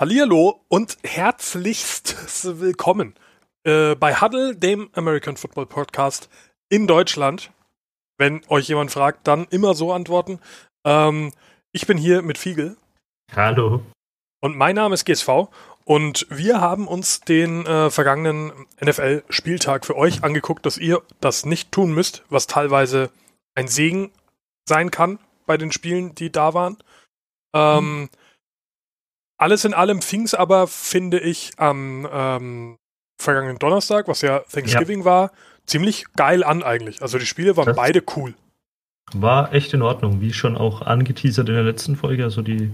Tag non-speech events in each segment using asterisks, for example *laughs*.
Hallihallo und herzlichst willkommen äh, bei Huddle, dem American Football Podcast in Deutschland. Wenn euch jemand fragt, dann immer so antworten. Ähm, ich bin hier mit Fiegel. Hallo. Und mein Name ist GSV und wir haben uns den äh, vergangenen NFL-Spieltag für euch angeguckt, dass ihr das nicht tun müsst, was teilweise ein Segen sein kann bei den Spielen, die da waren. Ähm, mhm. Alles in allem fing es aber, finde ich, am ähm, vergangenen Donnerstag, was ja Thanksgiving ja. war, ziemlich geil an eigentlich. Also die Spiele waren das beide cool. War echt in Ordnung, wie schon auch angeteasert in der letzten Folge. Also die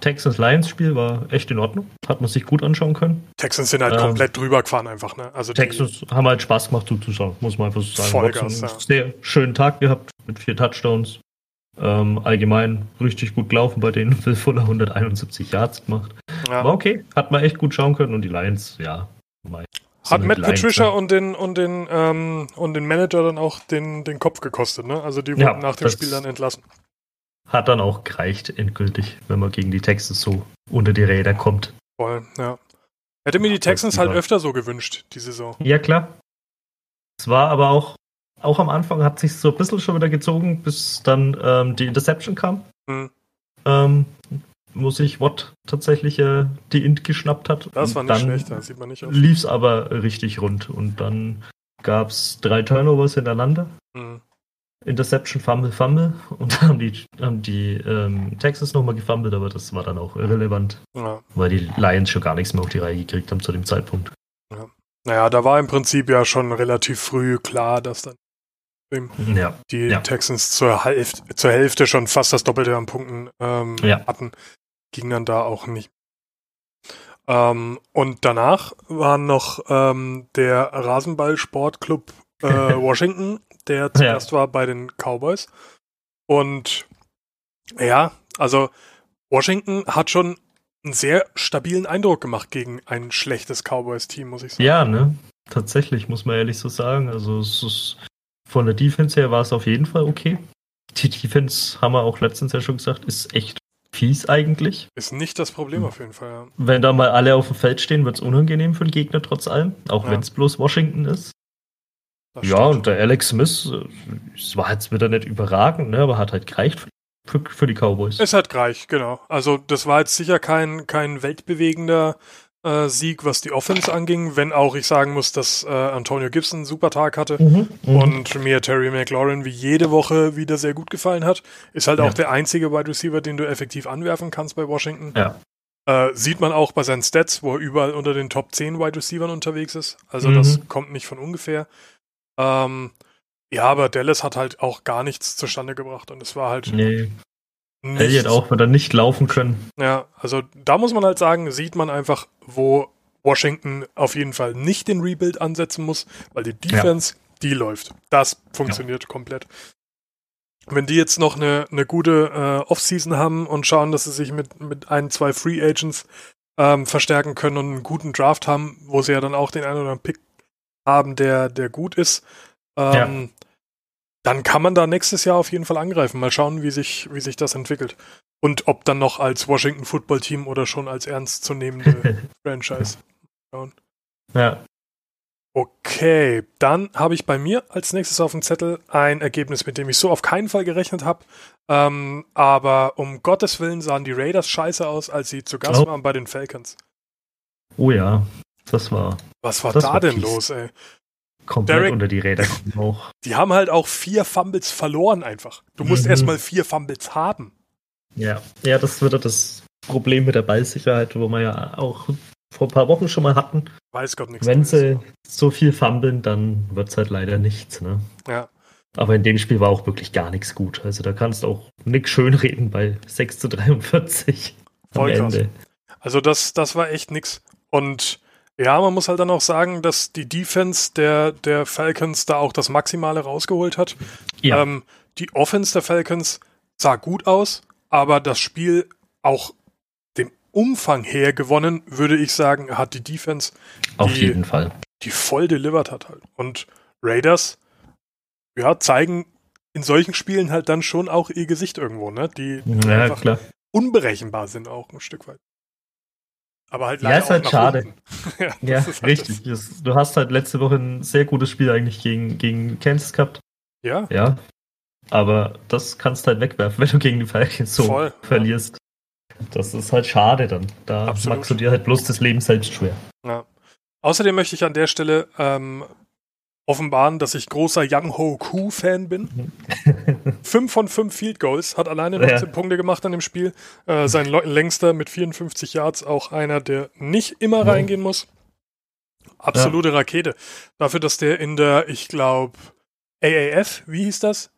Texans-Lions-Spiel war echt in Ordnung. Hat man sich gut anschauen können. Texans sind halt ähm, komplett drüber gefahren einfach. Ne? Also Texans haben halt Spaß gemacht zuzuschauen, muss man einfach so sagen. Vollgas, ja. Sehr schönen Tag gehabt mit vier Touchdowns. Ähm, allgemein richtig gut gelaufen bei denen. *laughs* Phil Fuller 171 Yards gemacht. Ja. Aber okay, hat man echt gut schauen können und die Lions, ja. Hat Matt Lions, Patricia ja. und den und den ähm, und den Manager dann auch den, den Kopf gekostet, ne? Also die wurden ja, nach dem Spiel dann entlassen. Hat dann auch gereicht, endgültig, wenn man gegen die Texans so unter die Räder kommt. Voll, ja. Hätte mir die Texans halt öfter so gewünscht, die Saison. Ja, klar. Es war aber auch auch am Anfang hat sich so ein bisschen schon wieder gezogen, bis dann ähm, die Interception kam. Mhm. Ähm, wo sich Watt tatsächlich äh, die Int geschnappt hat. Das war nicht schlecht, das sieht man nicht aus. Lief es aber richtig rund und dann gab es drei Turnovers hintereinander. Mhm. Interception, Fumble, Fumble und dann haben die, haben die ähm, Texas nochmal gefummelt, aber das war dann auch irrelevant, ja. weil die Lions schon gar nichts mehr auf die Reihe gekriegt haben zu dem Zeitpunkt. Ja. Naja, da war im Prinzip ja schon relativ früh klar, dass dann ja. die ja. Texans zur Hälfte, zur Hälfte schon fast das Doppelte an Punkten ähm, ja. hatten, ging dann da auch nicht. Ähm, und danach war noch ähm, der Rasenball-Sportclub äh, *laughs* Washington, der zuerst war bei den Cowboys. Und ja, also Washington hat schon einen sehr stabilen Eindruck gemacht gegen ein schlechtes Cowboys-Team, muss ich sagen. Ja, ne? Tatsächlich, muss man ehrlich so sagen. Also es ist von der Defense her war es auf jeden Fall okay. Die Defense, haben wir auch letztens ja schon gesagt, ist echt fies eigentlich. Ist nicht das Problem auf jeden Fall, ja. Wenn da mal alle auf dem Feld stehen, wird es unangenehm für den Gegner trotz allem, auch ja. wenn es bloß Washington ist. Das ja, stimmt. und der Alex Smith, es war jetzt wieder nicht überragend, ne, aber hat halt gereicht für, für die Cowboys. Es hat gereicht, genau. Also das war jetzt sicher kein, kein weltbewegender äh, Sieg, was die Offense anging, wenn auch ich sagen muss, dass äh, Antonio Gibson einen super Tag hatte mhm, mhm, und mir Terry McLaurin wie jede Woche wieder sehr gut gefallen hat. Ist halt ja. auch der einzige Wide Receiver, den du effektiv anwerfen kannst bei Washington. Ja. Äh, sieht man auch bei seinen Stats, wo er überall unter den Top 10 Wide Receivers unterwegs ist. Also mhm. das kommt nicht von ungefähr. Ähm, ja, aber Dallas hat halt auch gar nichts zustande gebracht und es war halt nee. Nicht. Elliot auch wieder nicht laufen können. Ja, also da muss man halt sagen, sieht man einfach, wo Washington auf jeden Fall nicht den Rebuild ansetzen muss, weil die Defense, ja. die läuft. Das funktioniert ja. komplett. Wenn die jetzt noch eine, eine gute äh, Offseason haben und schauen, dass sie sich mit, mit ein, zwei Free Agents ähm, verstärken können und einen guten Draft haben, wo sie ja dann auch den einen oder anderen Pick haben, der, der gut ist, ähm, ja dann kann man da nächstes Jahr auf jeden Fall angreifen. Mal schauen, wie sich, wie sich das entwickelt. Und ob dann noch als Washington Football Team oder schon als ernstzunehmende *laughs* Franchise. Schauen. Ja. Okay, dann habe ich bei mir als nächstes auf dem Zettel ein Ergebnis, mit dem ich so auf keinen Fall gerechnet habe. Ähm, aber um Gottes Willen sahen die Raiders scheiße aus, als sie zu Gast oh. waren bei den Falcons. Oh ja, das war. Was war da war denn fies. los, ey? Komplett Derek, unter die Räder kommen auch. *laughs* Die haben halt auch vier Fumbles verloren einfach. Du musst mhm. erstmal vier Fumbles haben. Ja, ja, das wird das Problem mit der Ballsicherheit, wo wir ja auch vor ein paar Wochen schon mal hatten. Weiß Gott nichts. Wenn sie so viel fummeln, dann wird es halt leider nichts. Ne? Ja. Aber in dem Spiel war auch wirklich gar nichts gut. Also da kannst du auch nichts schönreden bei 6 zu 43 Voll am Ende. Also das, das war echt nix. Und ja, man muss halt dann auch sagen, dass die Defense der, der Falcons da auch das Maximale rausgeholt hat. Ja. Ähm, die Offense der Falcons sah gut aus, aber das Spiel auch dem Umfang her gewonnen, würde ich sagen, hat die Defense, Auf die, jeden Fall. die voll delivered hat halt. Und Raiders, ja, zeigen in solchen Spielen halt dann schon auch ihr Gesicht irgendwo, ne? Die, ja, einfach klar. unberechenbar sind auch ein Stück weit. Aber halt leider *laughs* ja, ist halt schade. ja, ja halt richtig. Das. Du hast halt letzte Woche ein sehr gutes Spiel eigentlich gegen, gegen Kansas gehabt. Ja. Ja. Aber das kannst du halt wegwerfen, *laughs* wenn du gegen die Falcons so Voll, verlierst. Ja. Das ist halt schade dann. Da Absolut. machst du dir halt bloß das Leben selbst schwer. Ja. Außerdem möchte ich an der Stelle ähm, offenbaren, dass ich großer Young Ho Koo Fan bin. *laughs* fünf von fünf Field Goals, hat alleine 19 ja. Punkte gemacht an dem Spiel. Äh, sein längster mit 54 Yards, auch einer, der nicht immer reingehen muss. Absolute ja. Rakete. Dafür, dass der in der, ich glaube, AAF, wie hieß das?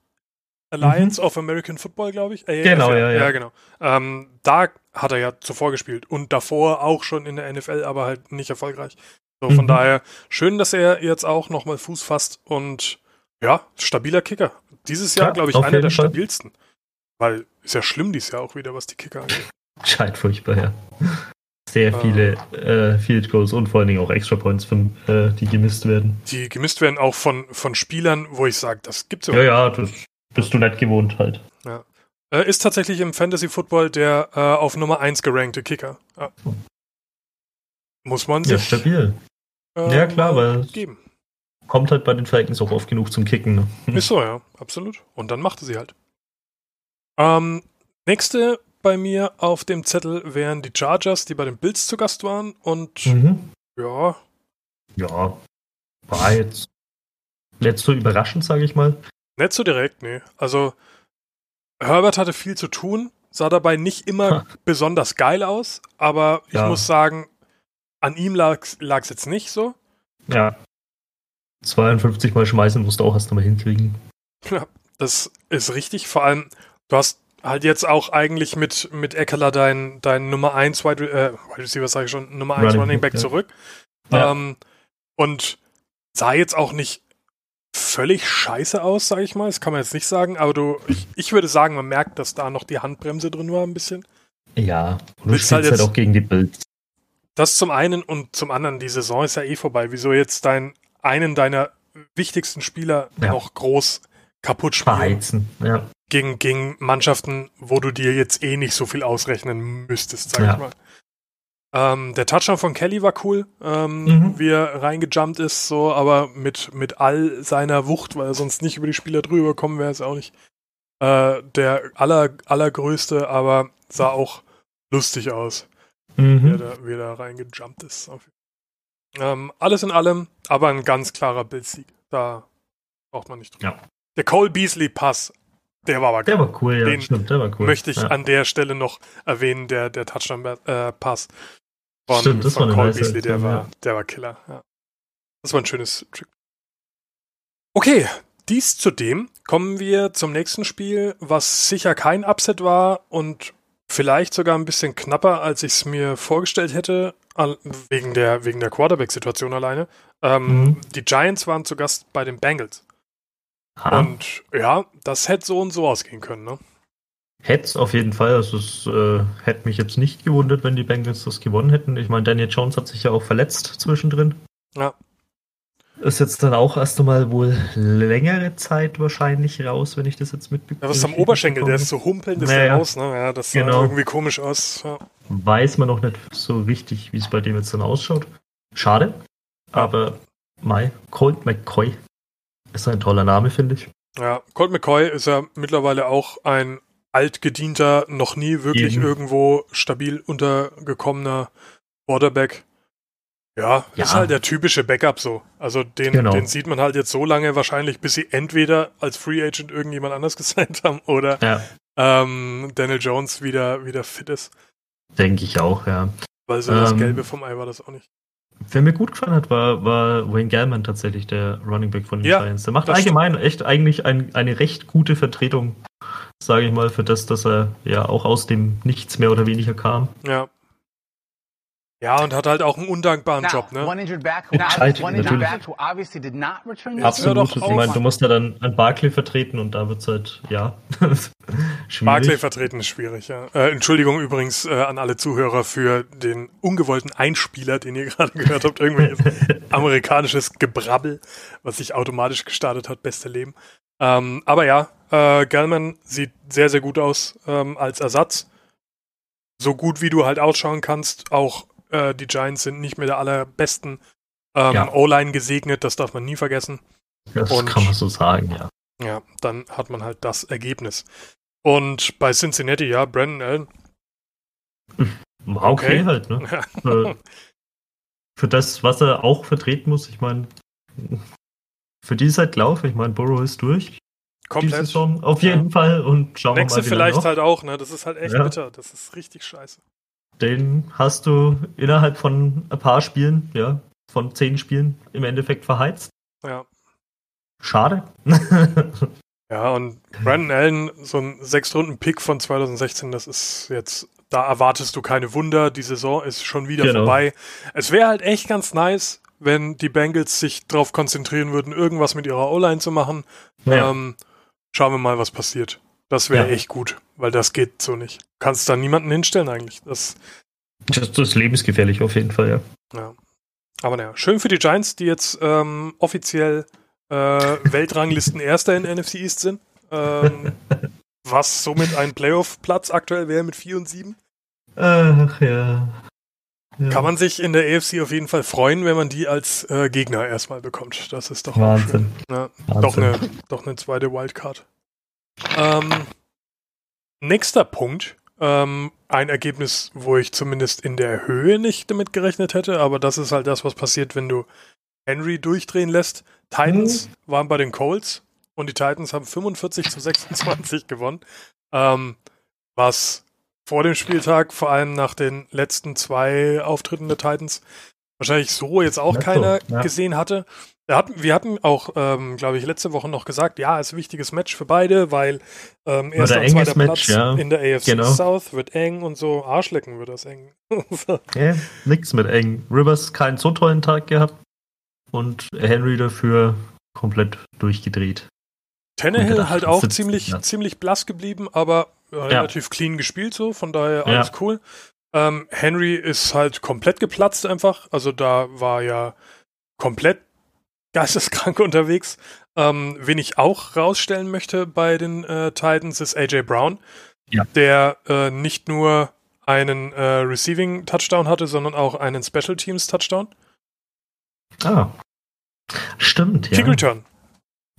Alliance mhm. of American Football, glaube ich. AAF, genau, ja, ja. ja genau. Ähm, da hat er ja zuvor gespielt und davor auch schon in der NFL, aber halt nicht erfolgreich. So, von mhm. daher schön, dass er jetzt auch nochmal Fuß fasst und ja, stabiler Kicker. Dieses Jahr, ja, glaube ich, einer der Fall. stabilsten. Weil ist ja schlimm dieses Jahr auch wieder, was die Kicker angeht. *laughs* Scheint furchtbar, ja. Sehr viele äh, Field Goals und vor allen Dingen auch Extra Points, von, äh, die gemisst werden. Die gemisst werden auch von, von Spielern, wo ich sage, das gibt's ja. Ja, ja, das bist du nicht gewohnt halt. Ja. Äh, ist tatsächlich im Fantasy Football der äh, auf Nummer 1 gerankte Kicker. Ja. Muss man sich. Ja, stabil äh, ja, klar, weil geben. kommt halt bei den Falcons auch oft genug zum Kicken. Ne? Ist so, ja, absolut. Und dann machte sie halt. Ähm, nächste bei mir auf dem Zettel wären die Chargers, die bei den Bills zu Gast waren. Und mhm. ja. Ja, war jetzt nicht so überraschend, sage ich mal. Nicht so direkt, nee. Also Herbert hatte viel zu tun, sah dabei nicht immer besonders geil aus, aber ich ja. muss sagen, an ihm lag es jetzt nicht so. Ja. 52 Mal schmeißen musst du auch erst einmal hinkriegen. Ja, das ist richtig. Vor allem, du hast halt jetzt auch eigentlich mit, mit Eckler dein, dein Nummer 1 Wide, äh, Wide Receiver, sage ich schon, Nummer 1 Running, Running Back ja. zurück. Ja. Ähm, und sah jetzt auch nicht völlig scheiße aus, sage ich mal. Das kann man jetzt nicht sagen, aber du, ich, ich würde sagen, man merkt, dass da noch die Handbremse drin war ein bisschen. Ja, und du spielst halt, halt auch gegen die Bills. Das zum einen und zum anderen, die Saison ist ja eh vorbei. Wieso jetzt dein, einen deiner wichtigsten Spieler ja. noch groß kaputt spielen? Verheizen, ja. Gegen, gegen Mannschaften, wo du dir jetzt eh nicht so viel ausrechnen müsstest, sag ja. ich mal. Ähm, der Touchdown von Kelly war cool, ähm, mhm. wie er reingejumpt ist, so, aber mit, mit all seiner Wucht, weil er sonst nicht über die Spieler drüber kommen wäre, ist auch nicht äh, der aller, allergrößte, aber sah auch lustig aus mhm. wie, er da, wie er da reingejumpt ist. Ähm, alles in allem, aber ein ganz klarer Bildsieg. Da braucht man nicht drüber. Ja. Der Cole Beasley Pass, der war aber geil. Der war cool, ja. Den stimmt, der war cool. Möchte ich ja. an der Stelle noch erwähnen, der, der Touchdown-Pass äh, von, stimmt, das von war Cole Beasley, der, war, der war Killer. Ja. Das war ein schönes Trick. Okay, dies zudem kommen wir zum nächsten Spiel, was sicher kein Upset war und Vielleicht sogar ein bisschen knapper, als ich es mir vorgestellt hätte, wegen der, wegen der Quarterback-Situation alleine. Ähm, mhm. Die Giants waren zu Gast bei den Bengals. Ah. Und ja, das hätte so und so ausgehen können, ne? Hätte es auf jeden Fall. Also es äh, hätte mich jetzt nicht gewundert, wenn die Bengals das gewonnen hätten. Ich meine, Daniel Jones hat sich ja auch verletzt zwischendrin. Ja. Ist jetzt dann auch erst einmal wohl längere Zeit wahrscheinlich raus, wenn ich das jetzt mitbekomme. Ja, was am Oberschenkel, der ist so humpelnd, ist naja, raus, ne? Ja, das sah genau. irgendwie komisch aus. Ja. Weiß man noch nicht so richtig, wie es bei dem jetzt dann ausschaut. Schade. Aber Mai, Colt McCoy ist ein toller Name, finde ich. Ja, Colt McCoy ist ja mittlerweile auch ein altgedienter, noch nie wirklich Eben. irgendwo stabil untergekommener Quarterback. Ja, ja, ist halt der typische Backup so. Also den, genau. den sieht man halt jetzt so lange wahrscheinlich, bis sie entweder als Free Agent irgendjemand anders *laughs* gesigned haben oder ja. ähm, Daniel Jones wieder, wieder fit ist. Denke ich auch, ja. Weil so ähm, das Gelbe vom Ei war das auch nicht. Wer mir gut gefallen hat, war, war Wayne Gallman tatsächlich, der Running Back von den ja, Giants. Der macht allgemein stimmt. echt eigentlich ein, eine recht gute Vertretung, sage ich mal, für das, dass er ja auch aus dem Nichts mehr oder weniger kam. Ja. Ja, und hat halt auch einen undankbaren Now, Job, ne? Entscheidend, natürlich. Absolut. Ich meine, du musst ja dann ein Barclay vertreten und da wird's halt, ja, *laughs* schwierig. Barclay vertreten ist schwierig, ja. Äh, Entschuldigung übrigens äh, an alle Zuhörer für den ungewollten Einspieler, den ihr *laughs* gerade gehört habt. Irgendwelches *laughs* amerikanisches Gebrabbel, was sich automatisch gestartet hat. Beste Leben. Ähm, aber ja, äh, Gellman sieht sehr, sehr gut aus ähm, als Ersatz. So gut wie du halt ausschauen kannst, auch äh, die Giants sind nicht mit der allerbesten ähm, ja. O-Line gesegnet, das darf man nie vergessen. Das und, kann man so sagen, ja. Ja, dann hat man halt das Ergebnis. Und bei Cincinnati, ja, Brandon Allen. *laughs* War okay, okay halt, ne? *laughs* Ja. für das, was er auch vertreten muss, ich meine, für die Zeit laufe, ich meine, Burrow ist durch. Komplett. Die Saison auf jeden ja. Fall und schauen wir mal. vielleicht noch. halt auch, ne? Das ist halt echt ja. bitter. Das ist richtig scheiße. Den hast du innerhalb von ein paar Spielen, ja, von zehn Spielen im Endeffekt verheizt. Ja. Schade. *laughs* ja, und Brandon Allen, so ein Sechstrunden-Pick von 2016, das ist jetzt, da erwartest du keine Wunder. Die Saison ist schon wieder genau. vorbei. Es wäre halt echt ganz nice, wenn die Bengals sich darauf konzentrieren würden, irgendwas mit ihrer O-Line zu machen. Ja. Ähm, schauen wir mal, was passiert. Das wäre ja. echt gut, weil das geht so nicht. Kannst da niemanden hinstellen eigentlich. Das, das, ist lebensgefährlich auf jeden Fall, ja. Ja. Aber naja, schön für die Giants, die jetzt ähm, offiziell äh, *laughs* Weltranglisten Erster in NFC East sind. Ähm, *laughs* was somit ein Playoff-Platz aktuell wäre mit 4 und 7. Ach ja. ja. Kann man sich in der AFC auf jeden Fall freuen, wenn man die als äh, Gegner erstmal bekommt. Das ist doch Wahnsinn. Ja, Wahnsinn. Doch, eine, doch eine zweite Wildcard. Ähm, nächster Punkt. Ähm, ein Ergebnis, wo ich zumindest in der Höhe nicht damit gerechnet hätte, aber das ist halt das, was passiert, wenn du Henry durchdrehen lässt. Titans mhm. waren bei den Colts und die Titans haben 45 zu 26 gewonnen. Ähm, was vor dem Spieltag, vor allem nach den letzten zwei Auftritten der Titans, wahrscheinlich so jetzt auch keiner ja. gesehen hatte. Hatten, wir hatten auch, ähm, glaube ich, letzte Woche noch gesagt, ja, ist ein wichtiges Match für beide, weil ähm, erster und zweiter Match, Platz ja. in der AFC genau. South wird eng und so Arschlecken wird das eng. *laughs* ja, nix mit eng. Rivers keinen so tollen Tag gehabt und Henry dafür komplett durchgedreht. Tannehill halt auch ziemlich, ja. ziemlich blass geblieben, aber relativ ja. clean gespielt so, von daher alles cool. Ähm, Henry ist halt komplett geplatzt einfach, also da war ja komplett geisteskrank *laughs* unterwegs. Ähm, wen ich auch rausstellen möchte bei den äh, Titans ist AJ Brown, ja. der äh, nicht nur einen äh, Receiving Touchdown hatte, sondern auch einen Special Teams Touchdown. Ah. Stimmt, ja. Kick Return.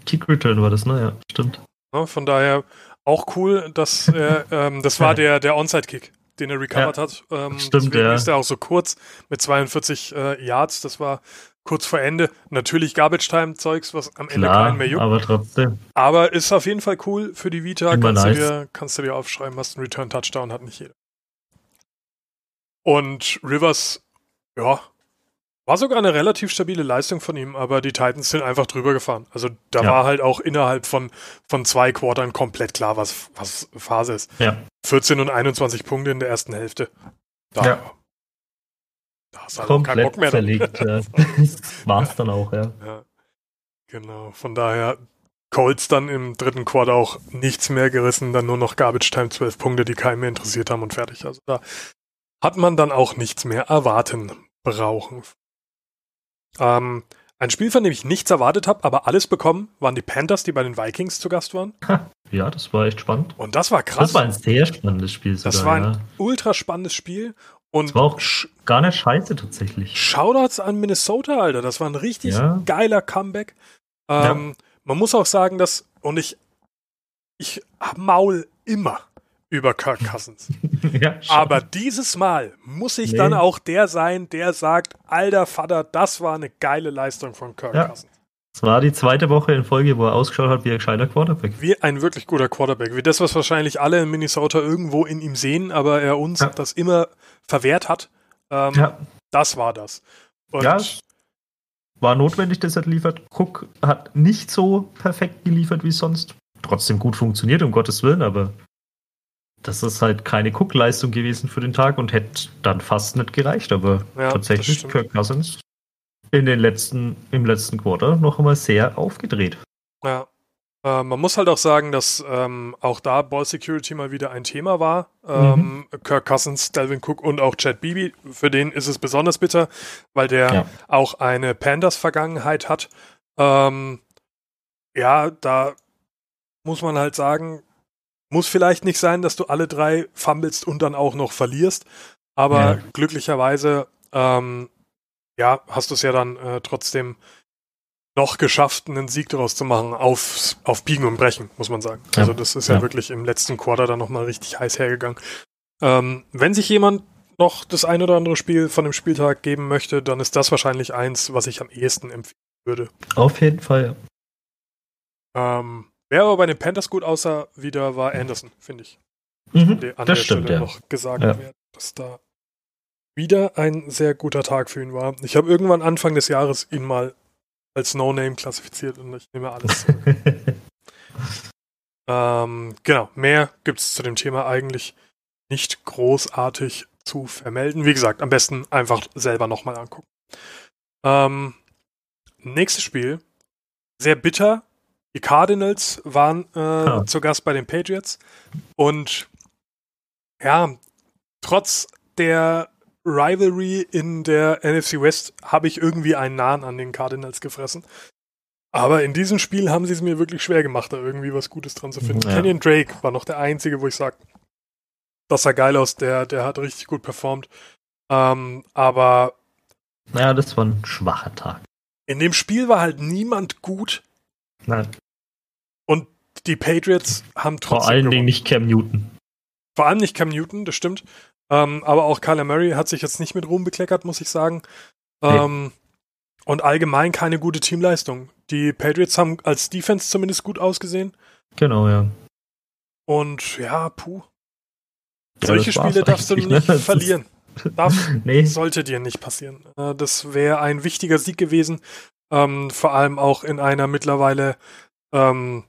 Kick Return war das, ne? Ja, stimmt. Ja, von daher auch cool, dass *laughs* er, ähm, das war der, der Onside-Kick, den er recovered ja, hat. Ähm, stimmt, ja. ist er auch so kurz mit 42 äh, Yards. Das war kurz vor Ende. Natürlich Garbage-Time-Zeugs, was am Ende Klar, keinen mehr juckt. aber trotzdem. Aber ist auf jeden Fall cool für die Vita. kannst, nice. du dir, kannst du dir aufschreiben, hast einen Return-Touchdown, hat nicht jeder. Und Rivers, ja, war sogar eine relativ stabile Leistung von ihm, aber die Titans sind einfach drüber gefahren. Also da ja. war halt auch innerhalb von, von zwei Quartern komplett klar, was, was Phase ist. Ja. 14 und 21 Punkte in der ersten Hälfte. Da, ja. Da hast du halt keinen Bock mehr. Verlegt, ja. *laughs* *laughs* War's dann auch, ja. ja. Genau, von daher Colts dann im dritten Quarter auch nichts mehr gerissen, dann nur noch Garbage Time 12 Punkte, die keinen mehr interessiert haben und fertig. Also da hat man dann auch nichts mehr erwarten brauchen. Ähm, ein Spiel, von dem ich nichts erwartet habe, aber alles bekommen, waren die Panthers, die bei den Vikings zu Gast waren. Ja, das war echt spannend. Und das war krass. Das war ein sehr spannendes Spiel. Sogar, das war ein ja. ultra spannendes Spiel. Und das war auch gar nicht scheiße tatsächlich. Shoutouts an Minnesota, Alter. Das war ein richtig ja. geiler Comeback. Ähm, ja. Man muss auch sagen, dass, und ich, ich maul immer über Kirk *laughs* Cousins. ja, Aber dieses Mal muss ich nee. dann auch der sein, der sagt, alter Vater, das war eine geile Leistung von Kirk. Cousins. Es war die zweite Woche in Folge, wo er ausgeschaut hat wie ein gescheiter Quarterback. Wie ein wirklich guter Quarterback. Wie das, was wahrscheinlich alle in Minnesota irgendwo in ihm sehen, aber er uns ja. das immer verwehrt hat. Ähm, ja. Das war das. Und ja, war notwendig, dass er liefert. Cook hat nicht so perfekt geliefert wie sonst. Trotzdem gut funktioniert, um Gottes Willen, aber das ist halt keine Cook-Leistung gewesen für den Tag und hätte dann fast nicht gereicht. Aber ja, tatsächlich Kirk Cousins in den letzten, im letzten Quarter noch einmal sehr aufgedreht. Ja. Äh, man muss halt auch sagen, dass ähm, auch da Ball Security mal wieder ein Thema war. Ähm, mhm. Kirk Cousins, Delvin Cook und auch Chad Beebe. Für den ist es besonders bitter, weil der ja. auch eine Pandas-Vergangenheit hat. Ähm, ja, da muss man halt sagen, muss vielleicht nicht sein, dass du alle drei fummelst und dann auch noch verlierst. Aber ja. glücklicherweise ähm, ja, hast du es ja dann äh, trotzdem noch geschafft, einen Sieg daraus zu machen, auf, auf Biegen und Brechen, muss man sagen. Ja. Also das ist ja, ja, wirklich im letzten Quarter dann nochmal richtig heiß hergegangen. Ähm, wenn sich jemand noch das ein oder andere Spiel von dem Spieltag geben möchte, dann ist das wahrscheinlich eins, was ich am ehesten empfehlen würde. Auf jeden Fall, ja. Ähm, wer aber bei den Panthers gut aussah, wieder war Anderson, finde ich. Mhm, das stimmt, Stelle ja. noch gesagt ja. werden, dass da wieder ein sehr guter Tag für ihn war. Ich habe irgendwann Anfang des Jahres ihn mal als No-Name klassifiziert und ich nehme alles. *laughs* ähm, genau, mehr gibt es zu dem Thema eigentlich nicht großartig zu vermelden. Wie gesagt, am besten einfach selber nochmal angucken. Ähm, nächstes Spiel, sehr bitter. Die Cardinals waren äh, ah. zu Gast bei den Patriots und ja, trotz der Rivalry in der NFC West habe ich irgendwie einen Nahen an den Cardinals gefressen. Aber in diesem Spiel haben sie es mir wirklich schwer gemacht, da irgendwie was Gutes dran zu finden. Ja. Kenyon Drake war noch der einzige, wo ich sage, das sah geil aus, der, der hat richtig gut performt. Ähm, aber. Naja, das war ein schwacher Tag. In dem Spiel war halt niemand gut. Nein. Und die Patriots haben trotzdem. Vor allen Dingen nicht Cam Newton. Vor allem nicht Cam Newton, das stimmt. Ähm, aber auch Kyler Murray hat sich jetzt nicht mit Ruhm bekleckert, muss ich sagen. Ähm, nee. Und allgemein keine gute Teamleistung. Die Patriots haben als Defense zumindest gut ausgesehen. Genau, ja. Und ja, puh. Ja, Solche Spiele darfst du nicht ne? verlieren. Darf, *laughs* nee. Sollte dir nicht passieren. Äh, das wäre ein wichtiger Sieg gewesen. Ähm, vor allem auch in einer mittlerweile ähm,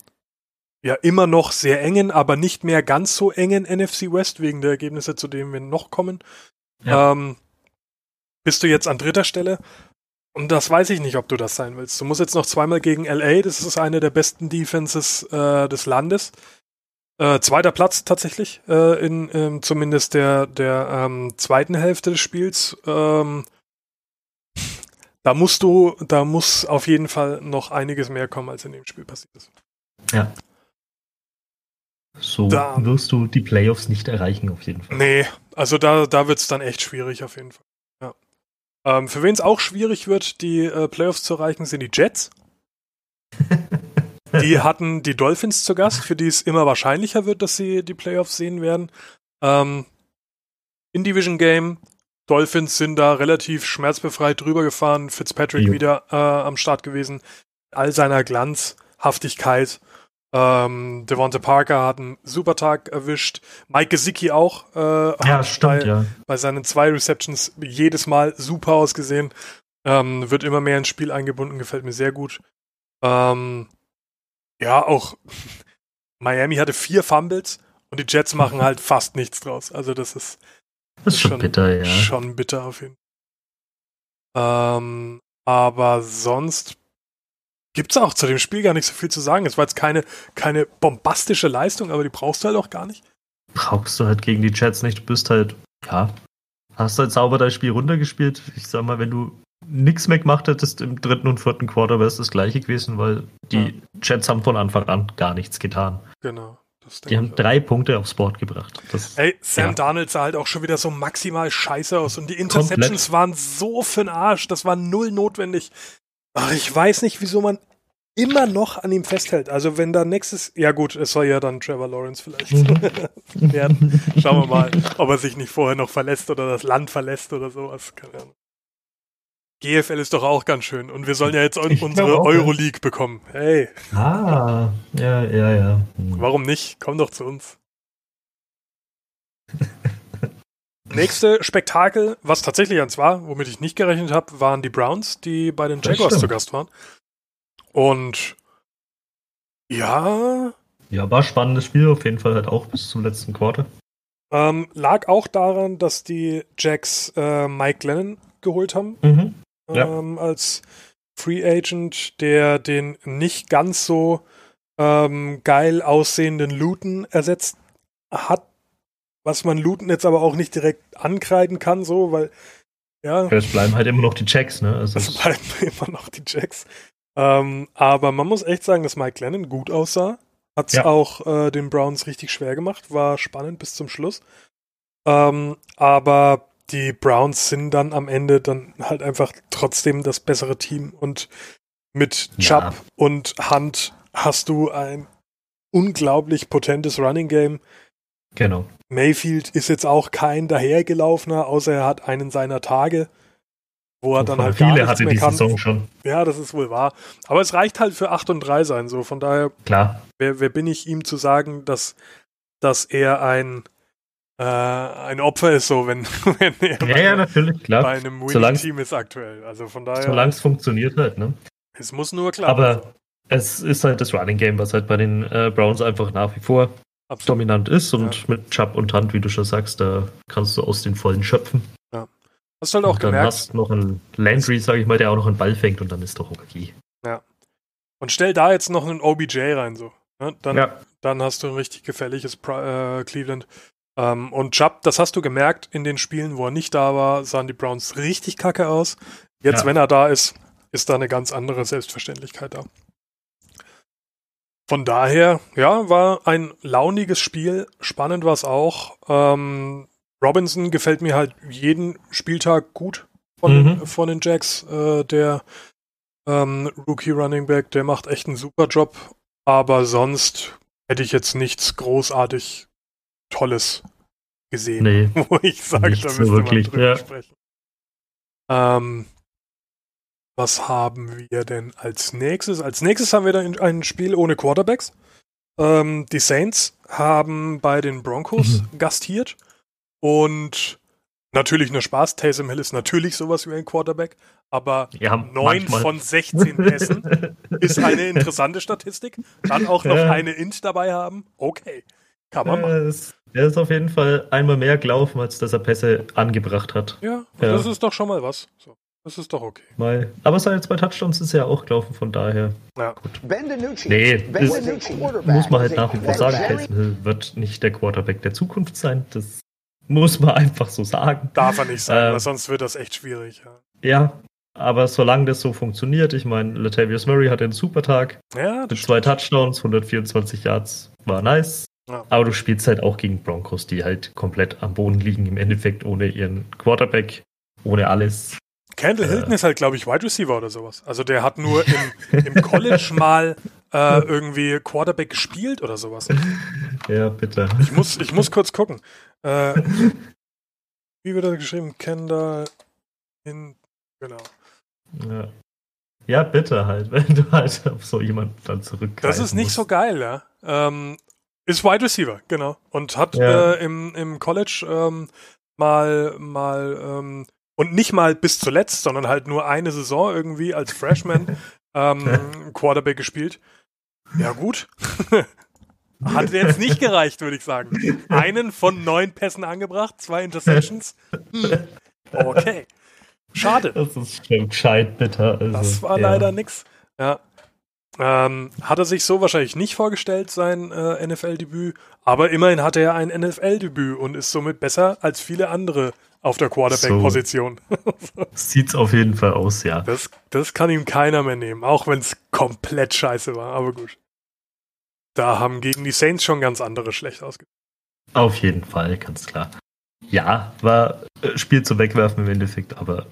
ja immer noch sehr engen, aber nicht mehr ganz so engen NFC West wegen der Ergebnisse, zu denen wir noch kommen. Ja. Ähm, bist du jetzt an dritter Stelle? Und das weiß ich nicht, ob du das sein willst. Du musst jetzt noch zweimal gegen LA, das ist eine der besten Defenses äh, des Landes. Äh, zweiter Platz tatsächlich, äh, in ähm, zumindest der, der ähm, zweiten Hälfte des Spiels. Ähm, da musst du, da muss auf jeden Fall noch einiges mehr kommen, als in dem Spiel passiert ist. Ja. So da, wirst du die Playoffs nicht erreichen, auf jeden Fall. Nee, also da, da wird es dann echt schwierig, auf jeden Fall. Ja. Ähm, für wen es auch schwierig wird, die äh, Playoffs zu erreichen, sind die Jets. *laughs* die hatten die Dolphins zu Gast, für die es immer wahrscheinlicher wird, dass sie die Playoffs sehen werden. Ähm, in Division Game, Dolphins sind da relativ schmerzbefreit drüber gefahren. Fitzpatrick jo. wieder äh, am Start gewesen. All seiner Glanzhaftigkeit. Ähm, Devonta Parker hat einen super Tag erwischt. Mike Gesicki auch. Äh, ja, stimmt, bei, ja. Bei seinen zwei Receptions jedes Mal super ausgesehen. Ähm, wird immer mehr ins Spiel eingebunden, gefällt mir sehr gut. Ähm, ja, auch *laughs* Miami hatte vier Fumbles und die Jets machen halt *laughs* fast nichts draus. Also das ist, das ist schon, bitter, ja. Schon bitter auf jeden Fall. Ähm, aber sonst Gibt's auch zu dem Spiel gar nicht so viel zu sagen. Es war jetzt keine, keine bombastische Leistung, aber die brauchst du halt auch gar nicht. Brauchst du halt gegen die Chats nicht. Du bist halt, ja, hast halt sauber dein Spiel runtergespielt. Ich sag mal, wenn du nichts mehr gemacht hättest im dritten und vierten Quarter, wäre es das gleiche gewesen, weil die ja. Chats haben von Anfang an gar nichts getan. Genau. Die haben drei Punkte aufs Board gebracht. Das, Ey, Sam ja. Darnold sah halt auch schon wieder so maximal scheiße aus und die Interceptions Komplett. waren so für'n Arsch. Das war null notwendig. Ach, ich weiß nicht, wieso man immer noch an ihm festhält. Also wenn da nächstes, ja gut, es soll ja dann Trevor Lawrence vielleicht mhm. *laughs* werden. Schauen wir mal, ob er sich nicht vorher noch verlässt oder das Land verlässt oder sowas. Keine Ahnung. GFL ist doch auch ganz schön und wir sollen ja jetzt ich unsere Euroleague bekommen. Hey. Ah, ja, ja, ja. Warum nicht? Komm doch zu uns. *laughs* Nächste Spektakel, was tatsächlich eins war, womit ich nicht gerechnet habe, waren die Browns, die bei den Jaguars zu Gast waren. Und ja. Ja, war spannendes Spiel auf jeden Fall halt auch bis zum letzten Quarter. Ähm, lag auch daran, dass die Jacks äh, Mike Lennon geholt haben. Mhm. Ja. Ähm, als Free Agent, der den nicht ganz so ähm, geil aussehenden Luton ersetzt hat was man Luton jetzt aber auch nicht direkt ankreiden kann, so, weil, ja. Es bleiben halt immer noch die Checks, ne? Also es bleiben *laughs* immer noch die Checks. Ähm, aber man muss echt sagen, dass Mike Lennon gut aussah. Hat es ja. auch äh, den Browns richtig schwer gemacht, war spannend bis zum Schluss. Ähm, aber die Browns sind dann am Ende dann halt einfach trotzdem das bessere Team und mit Chubb ja. und Hunt hast du ein unglaublich potentes Running Game. Genau. Mayfield ist jetzt auch kein dahergelaufener, außer er hat einen seiner Tage, wo er dann halt viele gar hatte die kann. Saison schon. Ja, das ist wohl wahr. Aber es reicht halt für 8 und 3 sein, so von daher. Klar. Wer, wer bin ich ihm zu sagen, dass, dass er ein äh, ein Opfer ist, so wenn, *laughs* wenn er ja, bei, ja, natürlich, klar. bei einem Winning-Team ist aktuell. Also von daher. Solange es funktioniert halt, ne? Es muss nur klar. Aber es ist halt das Running Game, was halt bei den äh, Browns einfach nach wie vor Absolut. dominant ist und ja. mit Chubb und Hand, wie du schon sagst, da kannst du aus den Vollen schöpfen. Ja. Hast du halt auch und dann gemerkt. hast noch einen Landry, sag ich mal, der auch noch einen Ball fängt und dann ist doch okay. Ja. Und stell da jetzt noch einen OBJ rein, so. Ne? Dann, ja. dann hast du ein richtig gefährliches äh, Cleveland. Ähm, und Chubb, das hast du gemerkt in den Spielen, wo er nicht da war, sahen die Browns richtig kacke aus. Jetzt, ja. wenn er da ist, ist da eine ganz andere Selbstverständlichkeit da. Von daher, ja, war ein launiges Spiel. Spannend war es auch. Ähm, Robinson gefällt mir halt jeden Spieltag gut von, mhm. von den Jacks. Äh, der ähm, Rookie Running Back, der macht echt einen super Job. Aber sonst hätte ich jetzt nichts großartig Tolles gesehen, nee, *laughs* wo ich sage, da müsste wirklich, man drüber ja. sprechen. Ähm, was haben wir denn als nächstes? Als nächstes haben wir dann ein Spiel ohne Quarterbacks. Ähm, die Saints haben bei den Broncos mhm. gastiert und natürlich nur Spaß. Taysom Hill ist natürlich sowas wie ein Quarterback, aber ja, 9 von 16 Pässen ist eine interessante Statistik. Dann auch noch ja. eine Int dabei haben. Okay, kann man machen. Er ist auf jeden Fall einmal mehr gelaufen, als dass er Pässe angebracht hat. Ja, ja. das ist doch schon mal was. So. Das ist doch okay. Mal. Aber seine zwei Touchdowns ist ja auch gelaufen, von daher. Ja. Gut. Nee, ist, muss man halt nach wie vor sagen, Taysom Hill wird nicht der Quarterback der Zukunft sein. Das muss man einfach so sagen. Darf er nicht sein, ähm, weil sonst wird das echt schwierig. Ja, ja aber solange das so funktioniert, ich meine, Latavius Murray hatte einen super Tag. Ja, mit zwei Touchdowns, 124 Yards, war nice. Ja. Aber du spielst halt auch gegen Broncos, die halt komplett am Boden liegen, im Endeffekt ohne ihren Quarterback, ohne alles. Kendall Hilton äh, ist halt, glaube ich, Wide Receiver oder sowas. Also der hat nur im, im College *laughs* mal äh, irgendwie Quarterback gespielt oder sowas. Ja, bitte. Ich muss, ich muss kurz gucken. Äh, wie wird er geschrieben? Kendall in. Genau. Ja. ja. bitte halt, *laughs* wenn du halt auf so jemanden dann zurückgreifst. Das ist nicht musst. so geil, ja. Ähm, ist Wide Receiver, genau. Und hat ja. äh, im, im College ähm, mal, mal ähm, und nicht mal bis zuletzt, sondern halt nur eine Saison irgendwie als Freshman *laughs* ähm, Quarterback gespielt. Ja, gut. *laughs* Hat jetzt nicht gereicht, würde ich sagen. Einen von neun Pässen angebracht, zwei Interceptions. Hm. *laughs* Okay. Schade. Das ist schon gescheit bitter. Also, das war ja. leider nix. Ja. Ähm, hat er sich so wahrscheinlich nicht vorgestellt, sein äh, NFL-Debüt, aber immerhin hatte er ein NFL-Debüt und ist somit besser als viele andere auf der Quarterback-Position. So. Sieht's auf jeden Fall aus, ja. Das, das kann ihm keiner mehr nehmen, auch wenn es komplett scheiße war, aber gut. Da haben gegen die Saints schon ganz andere schlecht ausgesehen. Auf jeden Fall, ganz klar. Ja, war äh, Spiel zu wegwerfen im Endeffekt, aber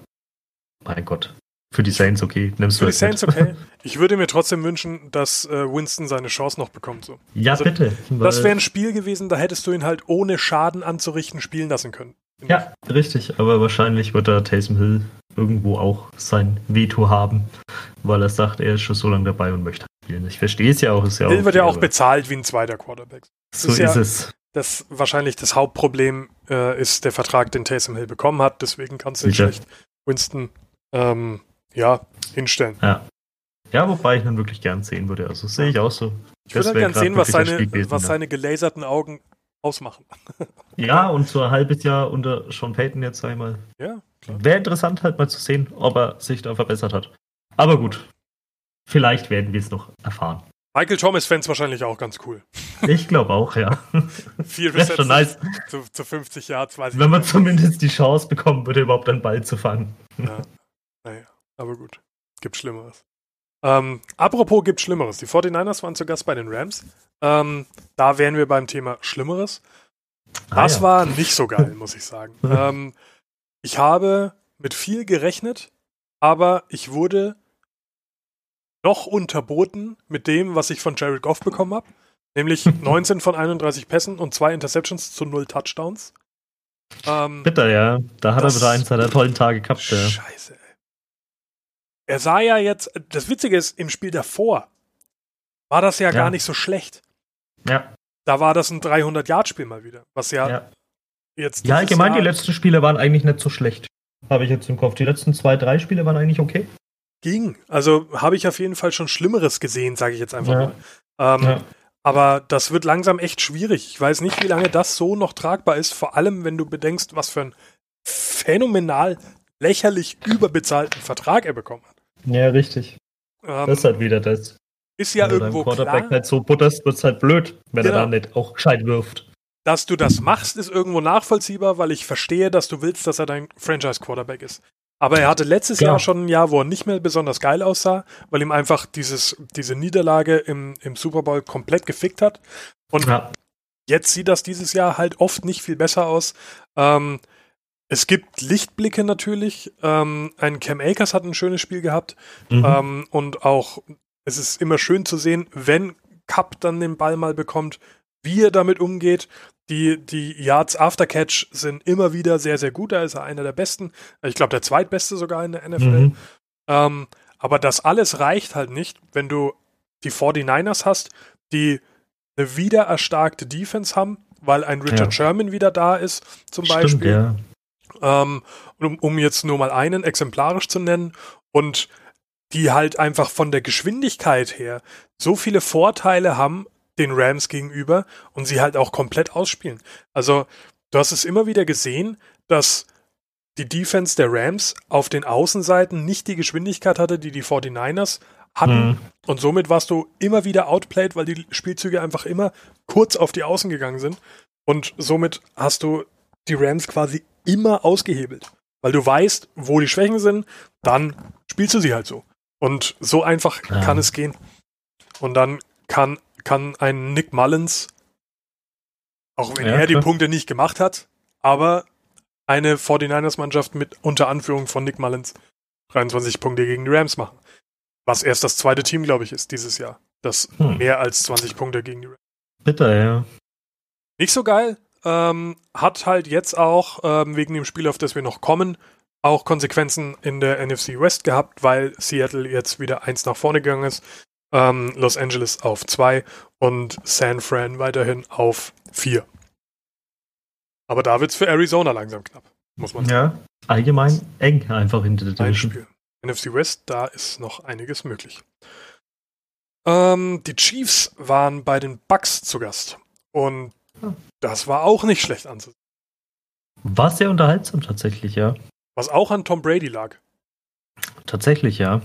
mein Gott. Für die Saints okay, nimmst du Für die Saints mit. okay. *laughs* Ich würde mir trotzdem wünschen, dass äh, Winston seine Chance noch bekommt. So. Ja, also, bitte. Das wäre ein Spiel gewesen, da hättest du ihn halt ohne Schaden anzurichten spielen lassen können. Ja, richtig, aber wahrscheinlich wird da Taysom Hill irgendwo auch sein Veto haben, weil er sagt, er ist schon so lange dabei und möchte spielen. Ich verstehe es ja auch. Ist ja Hill wird ja auch bezahlt wie ein zweiter Quarterback. Das so ist, ja es. Das wahrscheinlich das Hauptproblem äh, ist der Vertrag, den Taysom Hill bekommen hat. Deswegen kannst du nicht schlecht Winston ähm, ja, hinstellen. Ja. Ja, wobei ich ihn wirklich gern sehen würde. Also sehe ich auch so. Ich würde gern sehen, was seine, was seine gelaserten Augen ausmachen. *laughs* ja, und so ein halbes Jahr unter Sean Payton jetzt, sag ich mal. Ja, Wäre interessant halt mal zu sehen, ob er sich da verbessert hat. Aber gut, vielleicht werden wir es noch erfahren. Michael Thomas fände es wahrscheinlich auch ganz cool. Ich glaube auch, ja. *laughs* Viel Receptions schon nice. zu, zu 50 Yards, weiß ich Wenn man zumindest die Chance bekommen würde, überhaupt einen Ball zu fangen. Ja, naja, aber gut. Gibt Schlimmeres. Ähm, apropos gibt Schlimmeres. Die 49ers waren zu Gast bei den Rams. Ähm, da wären wir beim Thema Schlimmeres. Ah, das ah, ja. war nicht so geil, *laughs* muss ich sagen. ähm, ich habe mit viel gerechnet, aber ich wurde noch unterboten mit dem, was ich von Jared Goff bekommen habe. Nämlich *laughs* 19 von 31 Pässen und zwei Interceptions zu null Touchdowns. Ähm, Bitter, ja. Da hat er wieder eins seiner tollen Tage gehabt. Ja. Scheiße. Er sah ja jetzt, das Witzige ist, im Spiel davor war das ja, ja. gar nicht so schlecht. Ja. Da war das ein 300-Yard-Spiel mal wieder, was ja, ja. jetzt. Ja, allgemein, Jahr die letzten Spiele waren eigentlich nicht so schlecht. Habe ich jetzt im Kopf. Die letzten zwei, drei Spiele waren eigentlich okay. Ging. Also habe ich auf jeden Fall schon Schlimmeres gesehen, sage ich jetzt einfach ja. mal. Ähm, ja. Aber das wird langsam echt schwierig. Ich weiß nicht, wie lange das so noch tragbar ist, vor allem wenn du bedenkst, was für einen phänomenal lächerlich überbezahlten Vertrag er bekommen hat. Ja, richtig. Ähm, das ist halt wieder das. Ist ja wenn irgendwo du Quarterback klar. halt so butterst, wird es halt blöd, wenn genau. er dann nicht auch gescheit wirft. Dass du das machst, ist irgendwo nachvollziehbar, weil ich verstehe, dass du willst, dass er dein Franchise-Quarterback ist. Aber er hatte letztes ja. Jahr schon ein Jahr, wo er nicht mehr besonders geil aussah, weil ihm einfach dieses, diese Niederlage im, im Super Bowl komplett gefickt hat. Und ja. jetzt sieht das dieses Jahr halt oft nicht viel besser aus. Ähm, es gibt Lichtblicke natürlich. Ähm, ein Cam Akers hat ein schönes Spiel gehabt. Mhm. Ähm, und auch, es ist immer schön zu sehen, wenn Cup dann den Ball mal bekommt, wie er damit umgeht. Die, die Yards After Catch sind immer wieder sehr, sehr gut. Da ist er einer der besten. Ich glaube, der zweitbeste sogar in der NFL. Mhm. Ähm, aber das alles reicht halt nicht, wenn du die 49ers hast, die eine wieder erstarkte Defense haben, weil ein Richard ja. Sherman wieder da ist, zum Stimmt, Beispiel. Ja. Ähm, um, um jetzt nur mal einen exemplarisch zu nennen. Und die halt einfach von der Geschwindigkeit her so viele Vorteile haben den Rams gegenüber und sie halt auch komplett ausspielen. Also, du hast es immer wieder gesehen, dass die Defense der Rams auf den Außenseiten nicht die Geschwindigkeit hatte, die die 49ers hatten. Mhm. Und somit warst du immer wieder outplayed, weil die Spielzüge einfach immer kurz auf die Außen gegangen sind. Und somit hast du die Rams quasi immer ausgehebelt. Weil du weißt, wo die Schwächen sind, dann spielst du sie halt so. Und so einfach ja. kann es gehen. Und dann kann kann ein Nick Mullins, auch wenn ja, er klar. die Punkte nicht gemacht hat, aber eine 49ers-Mannschaft mit unter Anführung von Nick Mullins 23 Punkte gegen die Rams machen. Was erst das zweite Team, glaube ich, ist dieses Jahr. Das hm. mehr als 20 Punkte gegen die Rams. Bitter, ja. Nicht so geil. Ähm, hat halt jetzt auch, ähm, wegen dem Spiel, auf das wir noch kommen, auch Konsequenzen in der NFC West gehabt, weil Seattle jetzt wieder eins nach vorne gegangen ist ähm, Los Angeles auf 2 und San Fran weiterhin auf 4. Aber da wird es für Arizona langsam knapp, muss man sagen. Ja, allgemein eng einfach hinter der Division. Spiel. NFC West, da ist noch einiges möglich. Ähm, die Chiefs waren bei den Bucks zu Gast. Und das war auch nicht schlecht anzusehen. War sehr unterhaltsam tatsächlich, ja. Was auch an Tom Brady lag. Tatsächlich, ja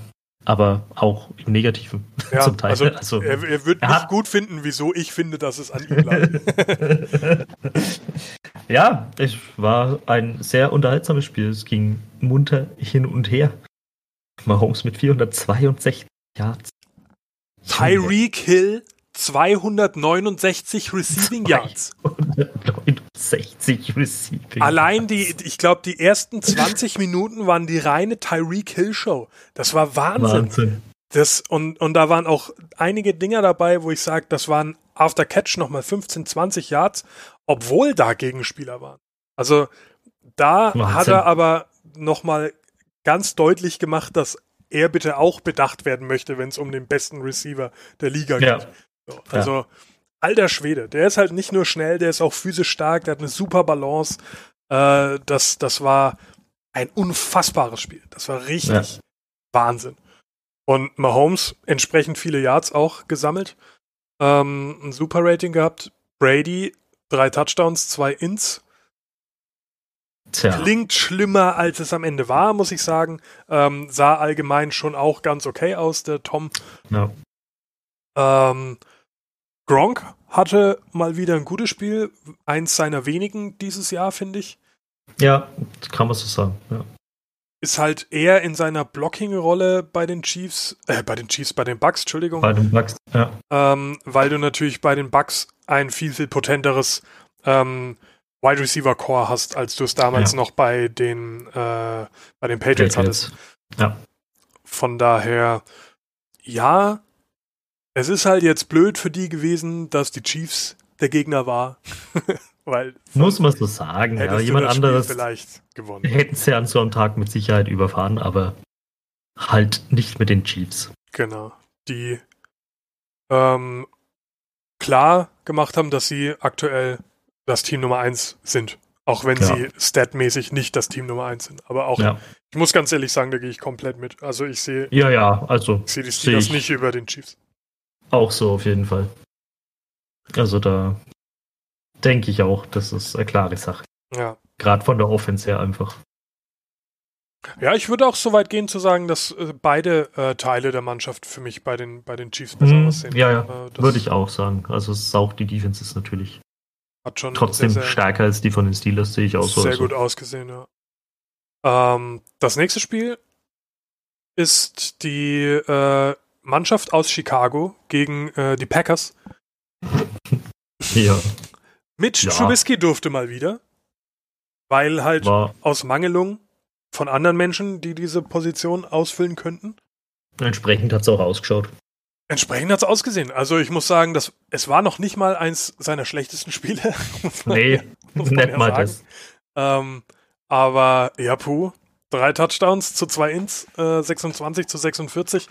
aber auch im Negativen *laughs* ja, zum Teil. Also, also er, er wird nicht gut finden, wieso ich finde, dass es an ihm lag. *laughs* ja, es war ein sehr unterhaltsames Spiel. Es ging munter hin und her. Mahomes mit 462 Yards. Tyreek Hill 269 Receiving Yards. 269 Receiving Allein die, ich glaube, die ersten 20 Minuten waren die reine Tyreek Hill Show. Das war Wahnsinn. Wahnsinn. Das, und, und da waren auch einige Dinger dabei, wo ich sage, das waren After Catch nochmal 15, 20 Yards, obwohl da Gegenspieler waren. Also da Wahnsinn. hat er aber nochmal ganz deutlich gemacht, dass er bitte auch bedacht werden möchte, wenn es um den besten Receiver der Liga ja. So, also, ja. alter Schwede, der ist halt nicht nur schnell, der ist auch physisch stark, der hat eine super Balance. Äh, das, das war ein unfassbares Spiel. Das war richtig ja. Wahnsinn. Und Mahomes entsprechend viele Yards auch gesammelt. Ähm, ein super Rating gehabt. Brady, drei Touchdowns, zwei Ins. Tja. Klingt schlimmer, als es am Ende war, muss ich sagen. Ähm, sah allgemein schon auch ganz okay aus, der Tom. Ja. Ähm, Gronk hatte mal wieder ein gutes Spiel, eins seiner wenigen dieses Jahr, finde ich. Ja, kann man so sagen. Ja. Ist halt eher in seiner Blocking-Rolle bei den Chiefs, äh, bei den Chiefs, bei den Bucks, Entschuldigung. Bei den Bucks, ja. Ähm, weil du natürlich bei den Bucks ein viel, viel potenteres ähm, Wide Receiver Core hast, als du es damals ja. noch bei den, äh, bei den Patriots, Patriots hattest. Ja. Von daher, ja, es ist halt jetzt blöd für die gewesen, dass die Chiefs der Gegner war. *laughs* Weil Muss man so sagen, ja. Jemand anderes vielleicht gewonnen. Hätten sie an so einem Tag mit Sicherheit überfahren, aber halt nicht mit den Chiefs. Genau. Die ähm, klar gemacht haben, dass sie aktuell das Team Nummer 1 sind. Auch wenn ja. sie statmäßig nicht das Team Nummer 1 sind. Aber auch, ja. ich muss ganz ehrlich sagen, da gehe ich komplett mit. Also ich sehe. Ja, ja, also. Ich sehe die Steelers nicht über den Chiefs. Auch so, auf jeden Fall. Also da denke ich auch, das ist eine klare Sache. Ja. Gerade von der Offense her einfach. Ja, ich würde auch so weit gehen zu sagen, dass äh, beide äh, Teile der Mannschaft für mich bei den, bei den Chiefs besser mhm, aussehen. Ja, ja, äh, würde ich auch sagen. Also es ist auch die Defense ist natürlich trotzdem sehr, sehr stärker als die von den Steelers, sehe ich auch so. Sehr also. gut ausgesehen, ja. Ähm, das nächste Spiel ist die äh, Mannschaft aus Chicago gegen äh, die Packers. ja. Mitch ja. Trubisky durfte mal wieder, weil halt War. aus Mangelung von anderen Menschen, die diese Position ausfüllen könnten. Entsprechend hat es auch ausgeschaut. Entsprechend hat es ausgesehen. Also ich muss sagen, dass es war noch nicht mal eins seiner schlechtesten Spiele. *laughs* nee, nicht ja mal das. Ähm, aber ja, puh. Drei Touchdowns zu zwei Ins, äh, 26 zu 46.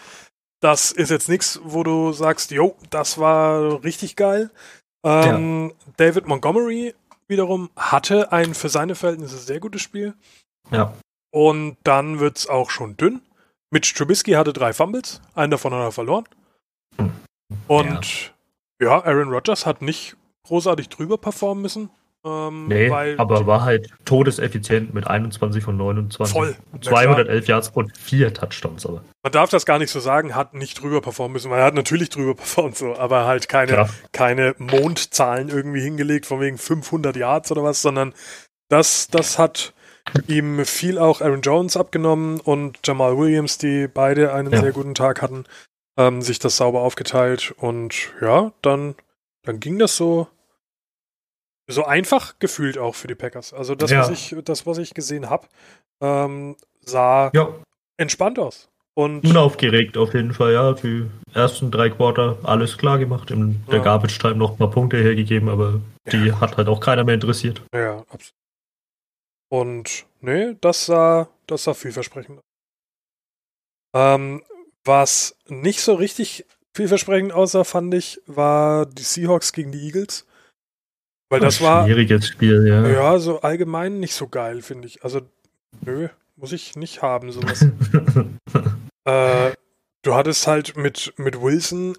Das ist jetzt nichts, wo du sagst, jo, das war richtig geil. Ähm, ja. David Montgomery wiederum hatte ein für seine Verhältnisse sehr gutes Spiel. Ja. Und dann wird es auch schon dünn. Mitch Trubisky hatte drei Fumbles, einen davon hat er verloren. Und ja, ja Aaron Rodgers hat nicht großartig drüber performen müssen. Ähm, nee, aber war halt todeseffizient mit 21 von 29. Voll. 211 Yards und vier Touchdowns. Aber. Man darf das gar nicht so sagen, hat nicht drüber performen müssen, weil er hat natürlich drüber *laughs* performt, so, aber halt keine, keine Mondzahlen irgendwie hingelegt, von wegen 500 Yards oder was, sondern das, das hat ihm viel auch Aaron Jones abgenommen und Jamal Williams, die beide einen ja. sehr guten Tag hatten, ähm, sich das sauber aufgeteilt und ja, dann, dann ging das so, so einfach gefühlt auch für die Packers. Also das, ja. was ich, das, was ich gesehen habe, ähm, sah ja. entspannt aus. Und Unaufgeregt auf jeden Fall, ja. Die ersten drei Quarter alles klar gemacht. In der ja. Garbage Time noch ein paar Punkte hergegeben, aber die hat halt auch keiner mehr interessiert. Ja, absolut. Und nee, das sah, das sah vielversprechend aus. Ähm, was nicht so richtig vielversprechend aussah, fand ich, war die Seahawks gegen die Eagles. Weil das war. Schwieriges Spiel, ja. Ja, so allgemein nicht so geil, finde ich. Also, nö, muss ich nicht haben, sowas. *laughs* äh, du hattest halt mit, mit Wilson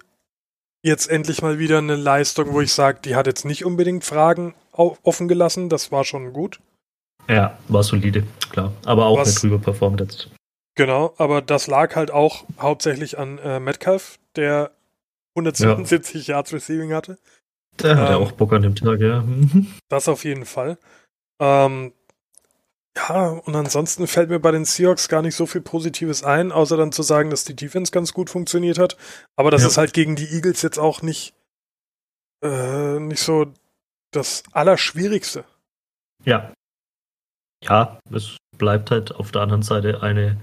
jetzt endlich mal wieder eine Leistung, wo ich sage, die hat jetzt nicht unbedingt Fragen offen gelassen. Das war schon gut. Ja, war solide, klar. Aber auch Was, nicht drüber performt jetzt. Genau, aber das lag halt auch hauptsächlich an äh, Metcalf, der 172 ja. Yards Receiving hatte. Der ähm, hat ja auch Bock an dem Tag, ja. Mhm. das auf jeden Fall. Ähm, ja, und ansonsten fällt mir bei den Seahawks gar nicht so viel Positives ein, außer dann zu sagen, dass die Defense ganz gut funktioniert hat. Aber das ja. ist halt gegen die Eagles jetzt auch nicht, äh, nicht so das Allerschwierigste. Ja, ja, es bleibt halt auf der anderen Seite eine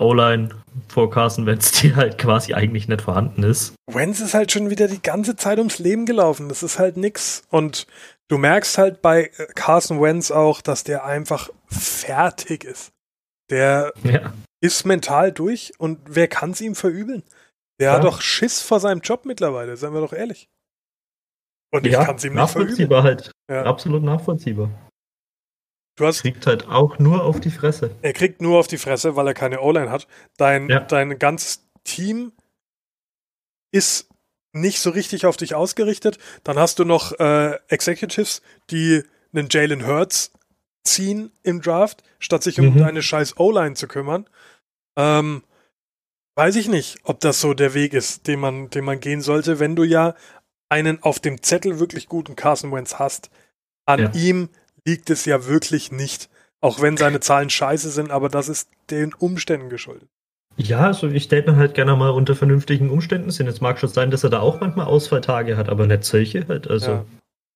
O-Line vor Carson Wentz, *laughs* die halt quasi eigentlich nicht vorhanden ist. Wentz ist halt schon wieder die ganze Zeit ums Leben gelaufen. Das ist halt nix. Und du merkst halt bei äh, Carson Wentz auch, dass der einfach fertig ist. Der ja. ist mental durch und wer kann es ihm verübeln? Der ja. hat doch Schiss vor seinem Job mittlerweile, seien wir doch ehrlich. Und ich ja, kann es ihm nicht verübeln. Nachvollziehbar halt. Ja. Absolut nachvollziehbar. Du hast, kriegt halt auch nur auf die Fresse. Er kriegt nur auf die Fresse, weil er keine O-Line hat. Dein, ja. dein ganzes Team ist nicht so richtig auf dich ausgerichtet. Dann hast du noch äh, Executives, die einen Jalen Hurts ziehen im Draft, statt sich um mhm. deine scheiß O-Line zu kümmern. Ähm, weiß ich nicht, ob das so der Weg ist, den man, den man gehen sollte, wenn du ja einen auf dem Zettel wirklich guten Carson Wentz hast. An ja. ihm liegt es ja wirklich nicht. Auch wenn seine Zahlen scheiße sind, aber das ist den Umständen geschuldet. Ja, also ich mir halt gerne mal unter vernünftigen Umständen sind. Jetzt mag schon sein, dass er da auch manchmal Ausfalltage hat, aber nicht solche halt. Also. Ja.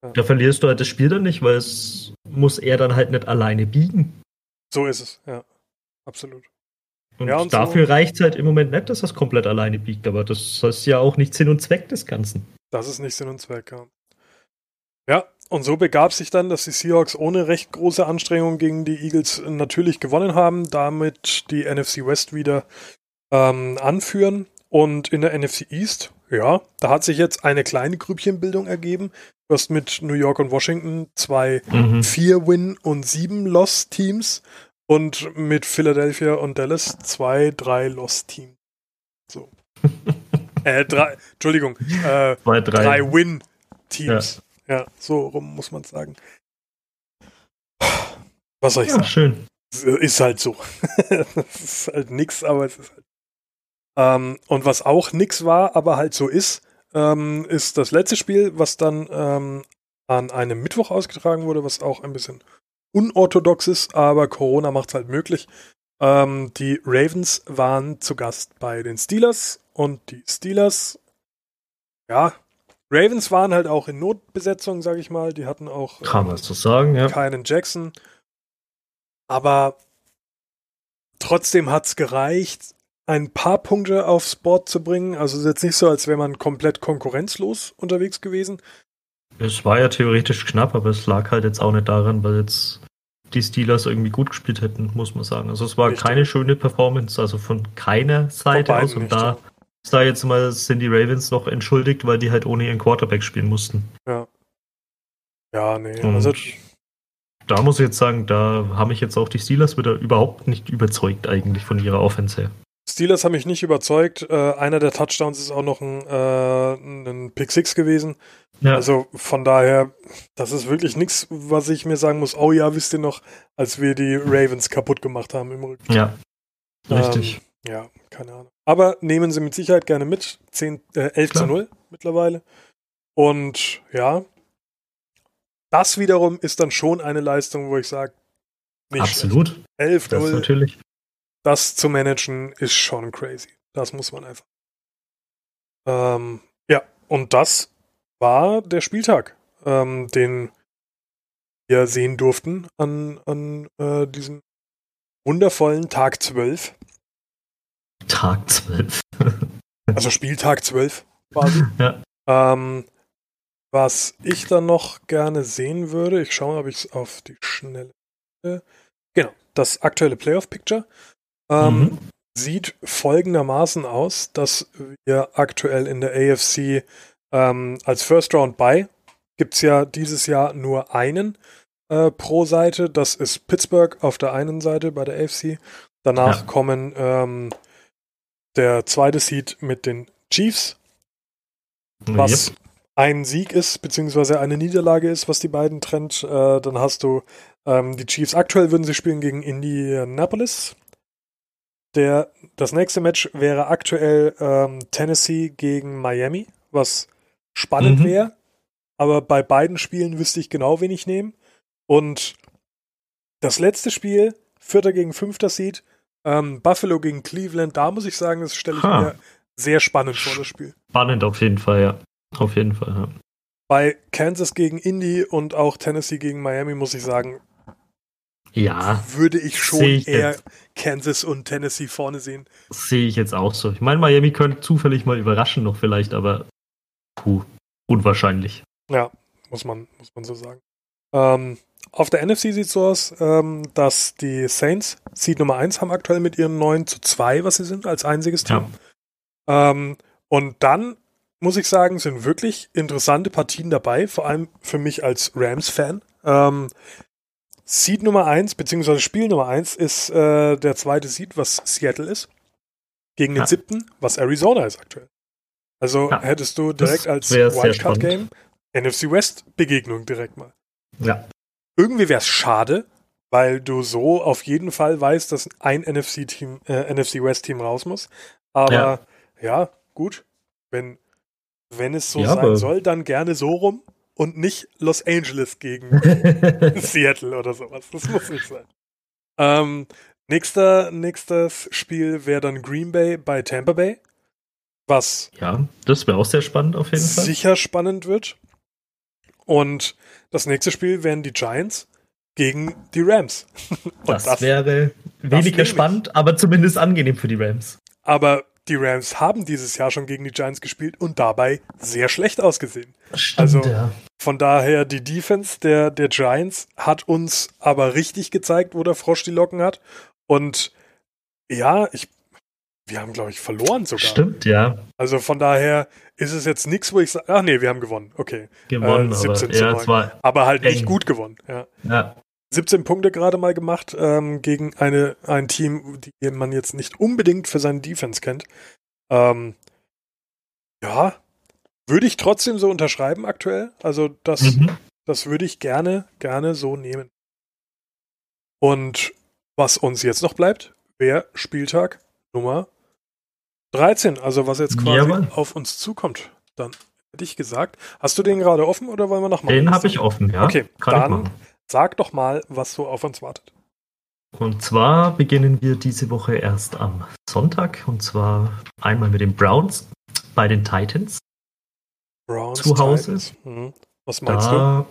Ja. Da verlierst du halt das Spiel dann nicht, weil es muss er dann halt nicht alleine biegen. So ist es, ja. Absolut. Und, ja, und dafür so, reicht es halt im Moment nicht, dass das komplett alleine biegt, aber das ist ja auch nicht Sinn und Zweck des Ganzen. Das ist nicht Sinn und Zweck, ja. Ja, und so begab sich dann, dass die Seahawks ohne recht große Anstrengungen gegen die Eagles natürlich gewonnen haben, damit die NFC West wieder ähm, anführen. Und in der NFC East, ja, da hat sich jetzt eine kleine Grüppchenbildung ergeben. Du hast mit New York und Washington zwei mhm. vier Win- und sieben Loss-Teams und mit Philadelphia und Dallas zwei, drei Loss-Teams. So. *laughs* äh, drei, Entschuldigung, äh, drei, drei Win-Teams. Ja. Ja. so rum muss man sagen. Was soll ich ja, sagen? Schön. Ist halt so. *laughs* das ist halt nix, aber es ist halt. Ähm, und was auch nix war, aber halt so ist, ähm, ist das letzte Spiel, was dann ähm, an einem Mittwoch ausgetragen wurde, was auch ein bisschen unorthodox ist, aber Corona macht es halt möglich. Ähm, die Ravens waren zu Gast bei den Steelers und die Steelers, ja, Ravens waren halt auch in Notbesetzung, sag ich mal. Die hatten auch Kann man so sagen, ja. keinen Jackson. Aber trotzdem hat es gereicht, ein paar Punkte aufs Board zu bringen. Also es ist jetzt nicht so, als wäre man komplett konkurrenzlos unterwegs gewesen. Es war ja theoretisch knapp, aber es lag halt jetzt auch nicht daran, weil jetzt die Steelers irgendwie gut gespielt hätten, muss man sagen. Also es war Richtig. keine schöne Performance, also von keiner Seite aus. Und nicht, da, ja. Da jetzt mal sind die Ravens noch entschuldigt, weil die halt ohne ihren Quarterback spielen mussten. Ja. Ja, nee. Und also da muss ich jetzt sagen, da haben mich jetzt auch die Steelers wieder überhaupt nicht überzeugt eigentlich von ihrer Offense her. Steelers haben mich nicht überzeugt. Äh, einer der Touchdowns ist auch noch ein, äh, ein Pick Six gewesen. Ja. Also von daher, das ist wirklich nichts, was ich mir sagen muss. Oh ja, wisst ihr noch, als wir die Ravens kaputt gemacht haben im Rücken. Ja, richtig. Ähm, ja, keine Ahnung. Aber nehmen sie mit Sicherheit gerne mit. 10, äh, 11 Klar. zu 0 mittlerweile. Und ja, das wiederum ist dann schon eine Leistung, wo ich sage, Absolut. 11 0. Das natürlich das zu managen ist schon crazy. Das muss man einfach. Ähm, ja, und das war der Spieltag, ähm, den wir sehen durften an, an äh, diesem wundervollen Tag 12. Tag 12. *laughs* also Spieltag 12 quasi. *laughs* Ja. Ähm, was ich dann noch gerne sehen würde, ich schaue mal, ob ich es auf die schnelle. Genau, das aktuelle Playoff-Picture ähm, mhm. sieht folgendermaßen aus, dass wir aktuell in der AFC ähm, als First Round Buy gibt es ja dieses Jahr nur einen äh, pro Seite. Das ist Pittsburgh auf der einen Seite bei der AFC. Danach ja. kommen ähm, der zweite Seed mit den Chiefs, was yep. ein Sieg ist, beziehungsweise eine Niederlage ist, was die beiden trennt. Äh, dann hast du ähm, die Chiefs. Aktuell würden sie spielen gegen Indianapolis. Der, das nächste Match wäre aktuell ähm, Tennessee gegen Miami, was spannend mhm. wäre. Aber bei beiden Spielen wüsste ich genau, wen ich nehme. Und das letzte Spiel, Vierter gegen Fünfter Seed, ähm, Buffalo gegen Cleveland, da muss ich sagen, das stelle ich ha. mir sehr spannend vor, das Spiel. Spannend auf jeden Fall, ja. Auf jeden Fall, ja. Bei Kansas gegen Indy und auch Tennessee gegen Miami muss ich sagen, ja, würde ich schon ich eher jetzt. Kansas und Tennessee vorne sehen. Sehe ich jetzt auch so. Ich meine, Miami könnte zufällig mal überraschen noch vielleicht, aber puh, unwahrscheinlich. Ja, muss man, muss man so sagen. Ähm, auf der NFC sieht es so aus, ähm, dass die Saints Seed Nummer 1 haben aktuell mit ihren 9 zu 2, was sie sind, als einziges Team. Ja. Ähm, und dann muss ich sagen, sind wirklich interessante Partien dabei, vor allem für mich als Rams-Fan. Ähm, Seed Nummer 1, beziehungsweise Spiel Nummer 1 ist äh, der zweite Seed, was Seattle ist. Gegen den ja. siebten, was Arizona ist aktuell. Also ja. hättest du direkt als Wildcard-Game NFC West-Begegnung direkt mal. Ja. Irgendwie wäre es schade, weil du so auf jeden Fall weißt, dass ein NFC-Team, äh, NFC West-Team raus muss. Aber ja, ja gut, wenn, wenn es so ja, sein soll, dann gerne so rum und nicht Los Angeles gegen *laughs* Seattle oder sowas. Das muss nicht sein. Ähm, nächster, nächstes Spiel wäre dann Green Bay bei Tampa Bay. Was ja, das wäre auch sehr spannend auf jeden Fall. Sicher spannend wird. Und das nächste Spiel wären die Giants gegen die Rams. *laughs* Das, das, wäre weniger spannend, aber zumindest angenehm für die Rams. Aber die Rams haben dieses Jahr schon gegen die Giants gespielt und dabei sehr schlecht ausgesehen. Stimmt, also ja. von daher die Defense der, der Giants hat uns aber richtig gezeigt, wo der Frosch die Locken hat. Und ja, ich, wir haben, glaube ich, verloren sogar. Stimmt, ja. Also von daher ist es jetzt nichts, wo ich sage, ach nee, wir haben gewonnen. Okay. Gewonnen, äh, 17 aber, zu 9. aber halt eng. nicht gut gewonnen. Ja. ja. 17 Punkte gerade mal gemacht ähm, gegen eine, ein Team, die man jetzt nicht unbedingt für seinen Defense kennt. Ähm, ja, würde ich trotzdem so unterschreiben aktuell. Also das, mhm. das würde ich gerne, gerne so nehmen. Und was uns jetzt noch bleibt, wäre Spieltag Nummer 13, also was jetzt quasi ja, auf uns zukommt. Dann hätte ich gesagt, hast du den gerade offen oder wollen wir noch mal? Den habe ich offen, ja. Okay, Kann dann Sag doch mal, was so auf uns wartet. Und zwar beginnen wir diese Woche erst am Sonntag und zwar einmal mit den Browns bei den Titans. Browns zu Hause. Hm. Was meinst da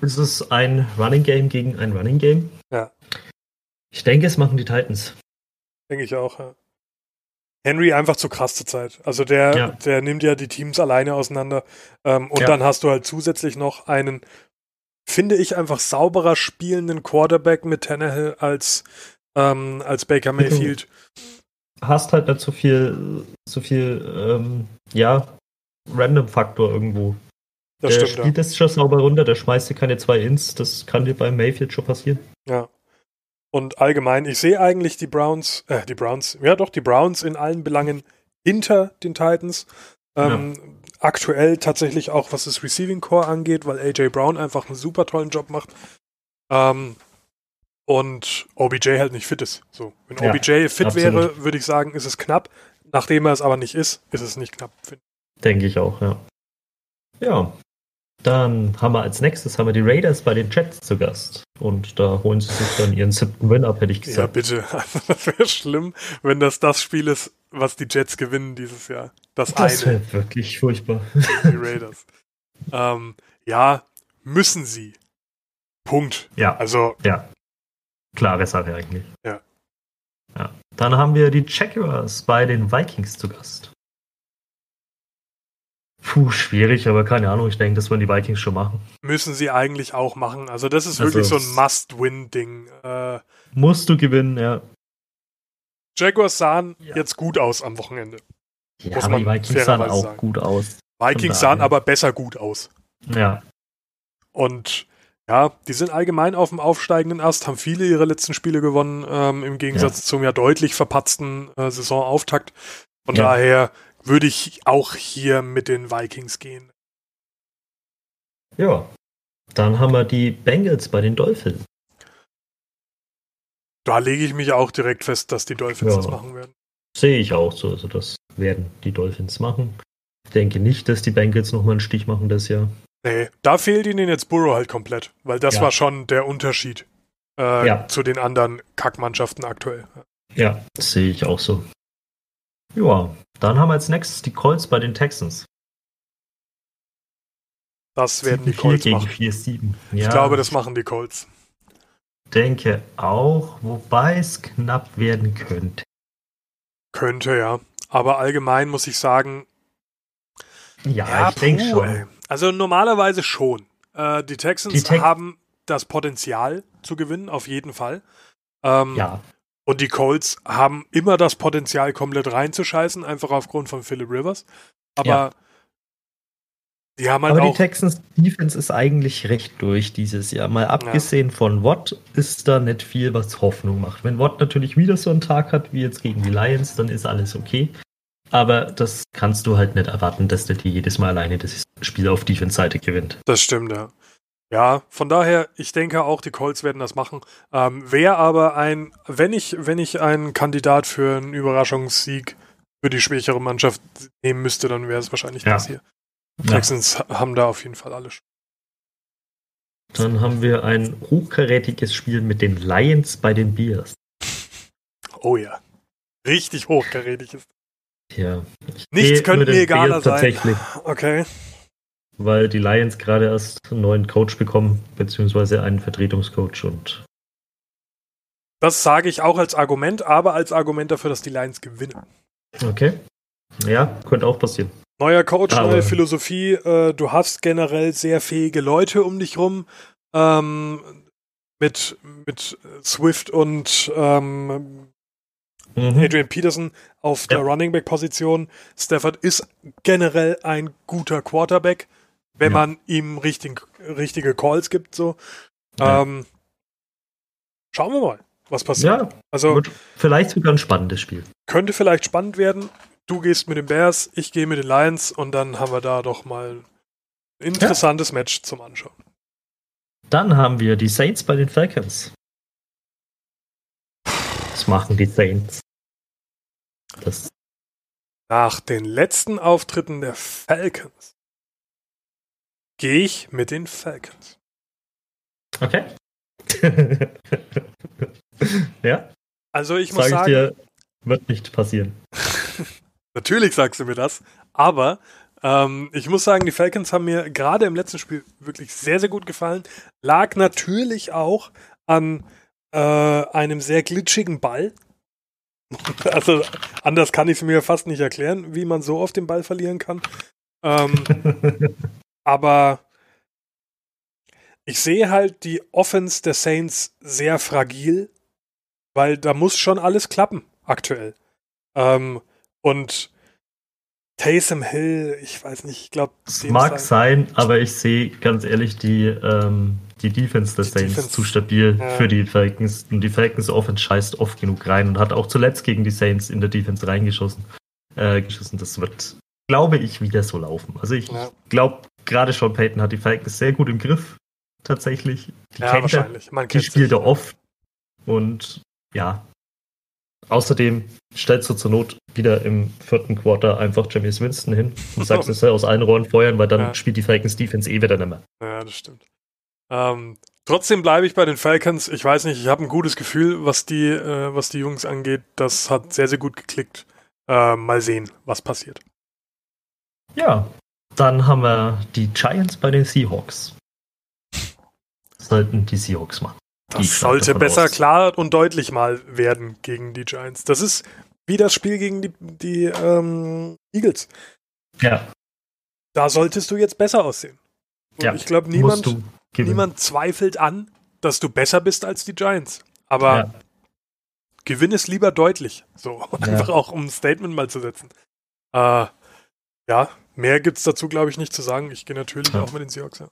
du? Ist es ein Running Game gegen ein Running Game? Ja. Ich denke, es machen die Titans. Denke ich auch, ja. Henry einfach zu krass zur Zeit. Also der, ja. der nimmt ja die Teams alleine auseinander. Ähm, und ja. dann hast du halt zusätzlich noch einen finde ich, einfach sauberer spielenden Quarterback mit Tannehill als, ähm, als Baker Mayfield. Du hast halt nicht so viel, so viel, ähm, ja, Random-Faktor irgendwo. Das der stimmt, spielt ja. das schon sauber runter, der schmeißt dir keine zwei Ins, das kann dir beim Mayfield schon passieren. Ja. Und allgemein, ich sehe eigentlich die Browns, äh, die Browns, ja doch, die Browns in allen Belangen hinter den Titans. Ähm, ja aktuell tatsächlich auch, was das Receiving Core angeht, weil AJ Brown einfach einen super tollen Job macht. Ähm, und OBJ halt nicht fit ist. So, wenn ja, OBJ fit absolut. wäre, würde ich sagen, ist es knapp. Nachdem er es aber nicht ist, ist es nicht knapp. Denke ich auch, ja. Ja. Dann haben wir als nächstes haben wir die Raiders bei den Jets zu Gast. Und da holen sie sich dann ihren siebten Win ab, hätte ich gesagt. Ja, bitte. *laughs* das wäre schlimm, wenn das das Spiel ist, was die Jets gewinnen dieses Jahr. Das, das eine. wirklich furchtbar. Die Raiders. *laughs* ähm, ja, müssen sie. Punkt. Ja. Also. Ja. Klare Sache eigentlich. Ja. Ja. Dann haben wir die Jaguars bei den Vikings zu Gast. Puh, schwierig, aber keine Ahnung. Ich denke, das wollen die Vikings schon machen. Müssen sie eigentlich auch machen. Also, das ist wirklich also, so ein Must-Win-Ding. Äh, musst du gewinnen, ja. Jaguars sahen ja. jetzt gut aus am Wochenende. Ja, aber die Vikings sahen auch sagen. gut aus. Vikings sahen aber besser gut aus. Ja. Und ja, die sind allgemein auf dem aufsteigenden Ast, haben viele ihre letzten Spiele gewonnen, ähm, im Gegensatz ja. zum ja deutlich verpatzten äh, Saisonauftakt. Von ja. daher würde ich auch hier mit den Vikings gehen. Ja. Dann haben wir die Bengals bei den Dolphins. Da lege ich mich auch direkt fest, dass die Dolphins ja, das machen werden. Sehe ich auch so. Also das werden die Dolphins machen. Ich denke nicht, dass die Bengals nochmal einen Stich machen das Jahr. Nee, da fehlt ihnen jetzt Burrow halt komplett, weil das ja. war schon der Unterschied äh, ja. zu den anderen Kackmannschaften aktuell. Ja, sehe ich auch so. Ja, dann haben wir als nächstes die Colts bei den Texans. Das werden die Colts machen. 4, 7. Ja, ich glaube, das machen die Colts denke auch, wobei es knapp werden könnte. Könnte, ja. Aber allgemein muss ich sagen. Ja, ja ich denke schon. Ey. Also normalerweise schon. Äh, die Texans die Te haben das Potenzial zu gewinnen, auf jeden Fall. Ähm, ja. Und die Colts haben immer das Potenzial, komplett reinzuscheißen, einfach aufgrund von Philip Rivers. Aber ja. Die haben halt Aber die Texans Defense ist eigentlich recht durch dieses Jahr. Mal abgesehen ja. von Watt ist da nicht viel, was Hoffnung macht. Wenn Watt natürlich wieder so einen Tag hat wie jetzt gegen die Lions, dann ist alles okay. Aber das kannst du halt nicht erwarten, dass der die jedes Mal alleine das Spiel auf Defense-Seite gewinnt. Das stimmt, ja. Ja, von daher, ich denke auch, die Colts werden das machen. Ähm, Wäre aber ein, wenn ich, wenn ich einen Kandidat für einen Überraschungssieg für die schwächere Mannschaft nehmen müsste, dann wäre es wahrscheinlich ja. das hier. Texans ja. haben da auf jeden Fall alles. Dann haben wir ein hochkarätiges Spiel mit den Lions bei den Bears. Oh ja. Richtig hochkarätig ist. Ja. Nichts könnte mir egaler sein. Okay. Weil die Lions gerade erst einen neuen Coach bekommen, beziehungsweise einen Vertretungscoach und. Das sage ich auch als Argument, aber als Argument dafür, dass die Lions gewinnen. Okay. Ja, könnte auch passieren. Neuer Coach, aber neue Philosophie. Äh, du hast generell sehr fähige Leute um dich rum. Ähm, mit, mit Swift und ähm, mhm. Adrian Peterson auf ja. der Running Back Position. Stafford ist generell ein guter Quarterback, wenn ja. man ihm richtig, richtige Calls gibt. So. Ja. Ähm, schauen wir mal, was passiert. Ja, also vielleicht sogar ein spannendes Spiel. Könnte vielleicht spannend werden. Du gehst mit den Bears, ich gehe mit den Lions und dann haben wir da doch mal ein interessantes Match zum Anschauen. Dann haben wir die Saints bei den Falcons. Was machen die Saints? Das Nach den letzten Auftritten der Falcons gehe ich mit den Falcons. Okay. *laughs* ja. Also ich muss Sag sagen, dir, wird nicht passieren. *laughs* Natürlich sagst du mir das, aber ähm, ich muss sagen, die Falcons haben mir gerade im letzten Spiel wirklich sehr, sehr gut gefallen. Lag natürlich auch an äh, einem sehr glitschigen Ball. *laughs* also anders kann ich es mir fast nicht erklären, wie man so auf den Ball verlieren kann. Ähm, aber ich sehe halt die Offense der Saints sehr fragil, weil da muss schon alles klappen aktuell. Ähm, und Taysom Hill, ich weiß nicht, ich glaube. Es mag sein, aber ich sehe ganz ehrlich die, ähm, die Defense der Saints Defense. zu stabil ja. für die Falcons. Und die Falcons Offense scheißt oft genug rein und hat auch zuletzt gegen die Saints in der Defense reingeschossen. Äh, geschossen. Das wird, glaube ich, wieder so laufen. Also ich ja. glaube, gerade Sean Payton hat die Falcons sehr gut im Griff. Tatsächlich. Die ja, wahrscheinlich. Man die spielt er oft. Und ja, Außerdem stellst du zur Not wieder im vierten Quarter einfach James Winston hin und *laughs* sagst, es soll aus allen Rohren feuern, weil dann ja. spielt die Falcons Defense eh wieder nicht mehr. Ja, das stimmt. Ähm, trotzdem bleibe ich bei den Falcons. Ich weiß nicht, ich habe ein gutes Gefühl, was die, äh, was die Jungs angeht. Das hat sehr, sehr gut geklickt. Äh, mal sehen, was passiert. Ja, dann haben wir die Giants bei den Seahawks. Sollten die Seahawks machen. Das sollte besser aus. klar und deutlich mal werden gegen die Giants. Das ist wie das Spiel gegen die, die ähm, Eagles. Ja. Da solltest du jetzt besser aussehen. Und ja. ich glaube, niemand, niemand zweifelt an, dass du besser bist als die Giants. Aber ja. gewinn es lieber deutlich. So, *laughs* einfach auch um ein Statement mal zu setzen. Äh, ja, mehr gibt es dazu, glaube ich, nicht zu sagen. Ich gehe natürlich ja. auch mit den Seahawks. Ja.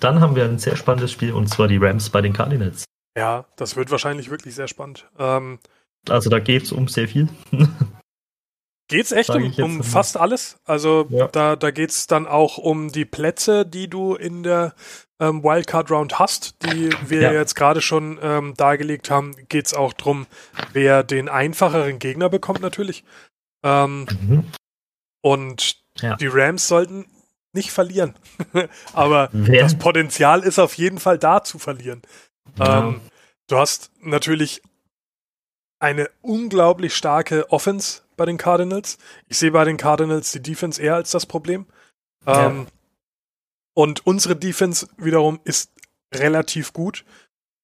Dann haben wir ein sehr spannendes Spiel und zwar die Rams bei den Cardinals. Ja, das wird wahrscheinlich wirklich sehr spannend. Ähm, also da geht es um sehr viel. *laughs* Geht es echt um, um fast alles? Also ja. da, da geht es dann auch um die Plätze, die du in der ähm, Wildcard Round hast, die wir ja. jetzt gerade schon ähm, dargelegt haben. Geht es auch darum, wer den einfacheren Gegner bekommt natürlich. Ähm, mhm. Und ja. die Rams sollten nicht verlieren. *laughs* Aber Wer? das Potenzial ist auf jeden Fall da zu verlieren. Ja. Ähm, du hast natürlich eine unglaublich starke Offense bei den Cardinals. Ich sehe bei den Cardinals die Defense eher als das Problem. Ja. Ähm, und unsere Defense wiederum ist relativ gut.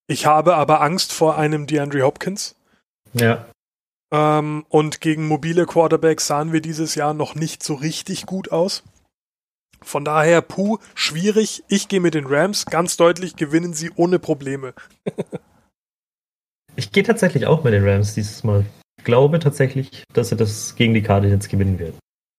Ich habe aber Angst vor einem DeAndre Hopkins. Ja. Ähm, und gegen mobile Quarterbacks sahen wir dieses Jahr noch nicht so richtig gut aus. Von daher, puh, schwierig. Ich gehe mit den Rams. Ganz deutlich gewinnen sie ohne Probleme. ich gehe tatsächlich auch mit den Rams dieses Mal. Ich glaube tatsächlich, dass sie das gegen die Cardinals gewinnen werden.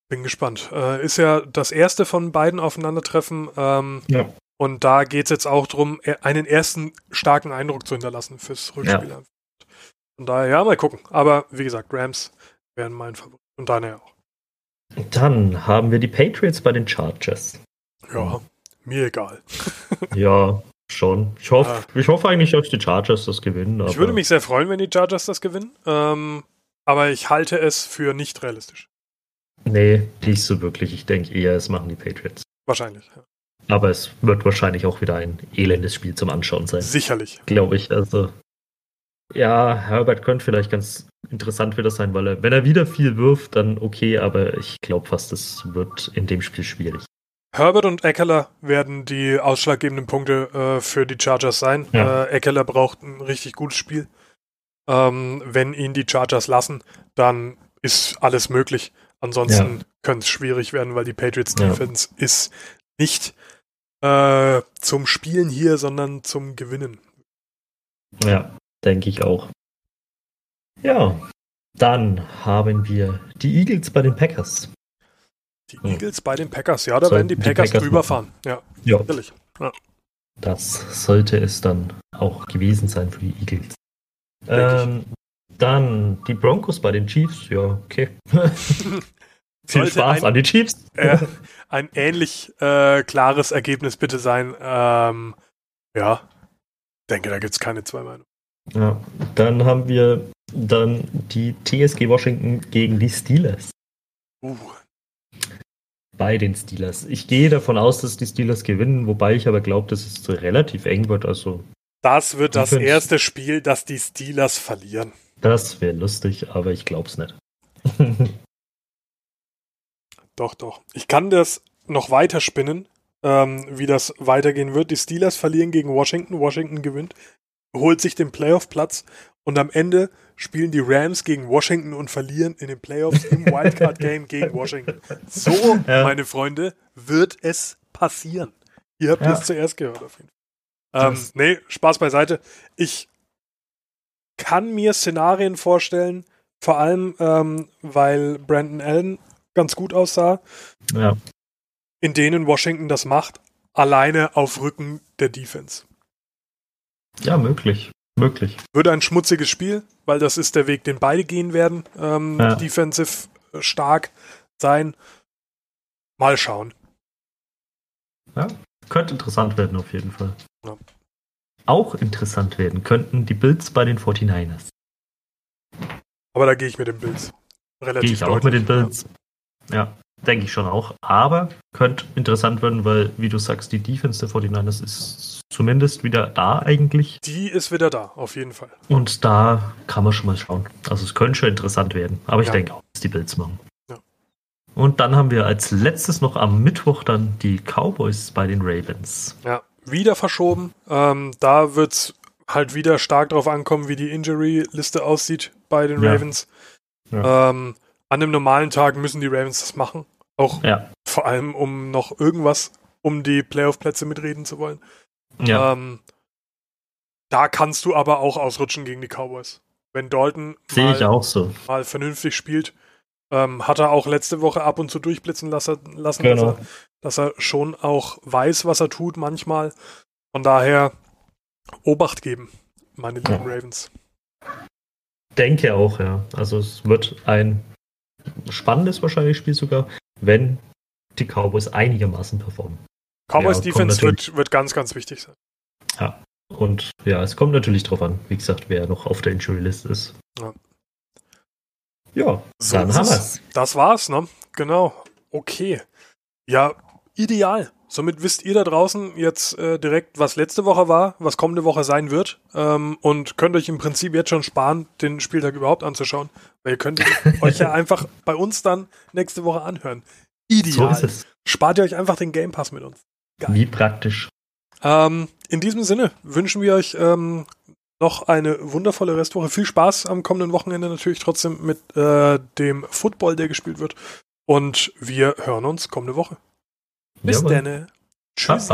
Bin gespannt. Äh, ist ja das erste von beiden Aufeinandertreffen. Ähm, ja. Und da geht es jetzt auch darum, e-, einen ersten starken Eindruck zu hinterlassen fürs Rückspiel. Ja. Von daher, ja, mal gucken. Aber wie gesagt, Rams wären mein Favorit. Und deine auch. Dann haben wir die Patriots bei den Chargers. Ja, mir egal. *laughs* ja, schon. Ich hoffe, ja. ich hoffe eigentlich, dass die Chargers das gewinnen. Ich würde mich sehr freuen, wenn die Chargers das gewinnen. Ähm, aber ich halte es für nicht realistisch. Nee, nicht so wirklich. Ich denke eher, es machen die Patriots. Wahrscheinlich, ja. Aber es wird wahrscheinlich auch wieder ein elendes Spiel zum Anschauen sein. Sicherlich. Glaube ich. Also, ja, Herbert könnte vielleicht ganz interessant wieder sein, weil er, wenn er wieder viel wirft, dann okay, aber ich glaube fast, es wird in dem Spiel schwierig. Herbert und Eckler werden die ausschlaggebenden Punkte äh, für die Chargers sein. Ja. Äh, Eckler braucht ein richtig gutes Spiel. Ähm, wenn ihn die Chargers lassen, dann ist alles möglich. Ansonsten ja. könnte es schwierig werden, weil die Patriots Defense ja. ist nicht äh, zum Spielen hier, sondern zum Gewinnen. Ja, denke ich auch. Ja, dann haben wir die Eagles bei den Packers. Die Eagles hm. bei den Packers, ja, da Sollten werden die Packers, die Packers drüber fahren. Ja, ja. natürlich. Ja. Das sollte es dann auch gewesen sein für die Eagles. Ähm, dann die Broncos bei den Chiefs, ja, okay. *laughs* Viel Spaß ein, an die Chiefs. Äh, ein ähnlich äh, klares Ergebnis bitte sein. Ähm, ja, denke, da gibt es keine zwei Meinungen. Ja, dann haben wir dann die TSG Washington gegen die Steelers. Uh. Bei den Steelers. Ich gehe davon aus, dass die Steelers gewinnen, wobei ich aber glaube, dass es relativ eng wird. Also das wird das erste Spiel, das die Steelers verlieren. Das wäre lustig, aber ich glaube es nicht. *laughs* doch, doch. Ich kann das noch weiter spinnen, ähm, wie das weitergehen wird. Die Steelers verlieren gegen Washington, Washington gewinnt, holt sich den Playoff-Platz und am Ende spielen die Rams gegen Washington und verlieren in den Playoffs im *laughs* Wildcard-Game gegen Washington. So, ja. meine Freunde, wird es passieren. Ihr habt ja. es zuerst gehört auf jeden Fall. Ähm, nee, Spaß beiseite. Ich kann mir Szenarien vorstellen, vor allem, ähm, weil Brandon Allen ganz gut aussah, ja. in denen Washington das macht, alleine auf Rücken der Defense. Ja, möglich. Möglich. Würde ein schmutziges Spiel, weil das ist der Weg, den beide gehen werden. Ähm, ja. Defensive stark sein. Mal schauen. Ja, könnte interessant werden auf jeden Fall. Ja. Auch interessant werden könnten die Bills bei den 49ers. Aber da gehe ich mit den Bills. Relativ gehe ich auch mit den Bills. Ja denke ich schon auch. Aber könnte interessant werden, weil, wie du sagst, die Defense der 49ers ist zumindest wieder da eigentlich. Die ist wieder da, auf jeden Fall. Und da kann man schon mal schauen. Also es könnte schon interessant werden. Aber ich ja. denke auch, dass die Bills machen. Ja. Und dann haben wir als letztes noch am Mittwoch dann die Cowboys bei den Ravens. Ja, wieder verschoben. Ähm, da wird es halt wieder stark darauf ankommen, wie die Injury-Liste aussieht bei den ja. Ravens. Ja. Ähm, an einem normalen Tag müssen die Ravens das machen. Auch ja. vor allem, um noch irgendwas um die Playoff-Plätze mitreden zu wollen. Ja. Ähm, da kannst du aber auch ausrutschen gegen die Cowboys. Wenn Dalton mal, so. mal, vernünftig spielt, ähm, hat er auch letzte Woche ab und zu durchblitzen lassen, lassen genau. dass, er, dass er schon auch weiß, was er tut manchmal. Von daher Obacht geben, meine lieben ja. Ravens. Denke auch, ja. Also es wird ein spannendes wahrscheinlich Spiel sogar, wenn die Cowboys einigermaßen performen. Cowboys ja, Defense wird, wird ganz, ganz wichtig sein. Ja, und ja, es kommt natürlich drauf an, wie gesagt, wer noch auf der Injury List ist. Ja, ja so dann haben wir's. Das war's, ne? Genau. Okay. Ja, ideal. Somit wisst ihr da draußen jetzt äh, direkt, was letzte Woche war, was kommende Woche sein wird ähm, und könnt euch im Prinzip jetzt schon sparen, den Spieltag überhaupt anzuschauen, weil ihr könnt *laughs* euch ja einfach bei uns dann nächste Woche anhören. Ideal. So ist es. Spart ihr euch einfach den Game Pass mit uns. Geil. Wie praktisch. Ähm, in diesem Sinne wünschen wir euch ähm, noch eine wundervolle Restwoche. Viel Spaß am kommenden Wochenende natürlich trotzdem mit äh, dem Football, der gespielt wird. Und wir hören uns kommende Woche. Bis dann. Tschüss.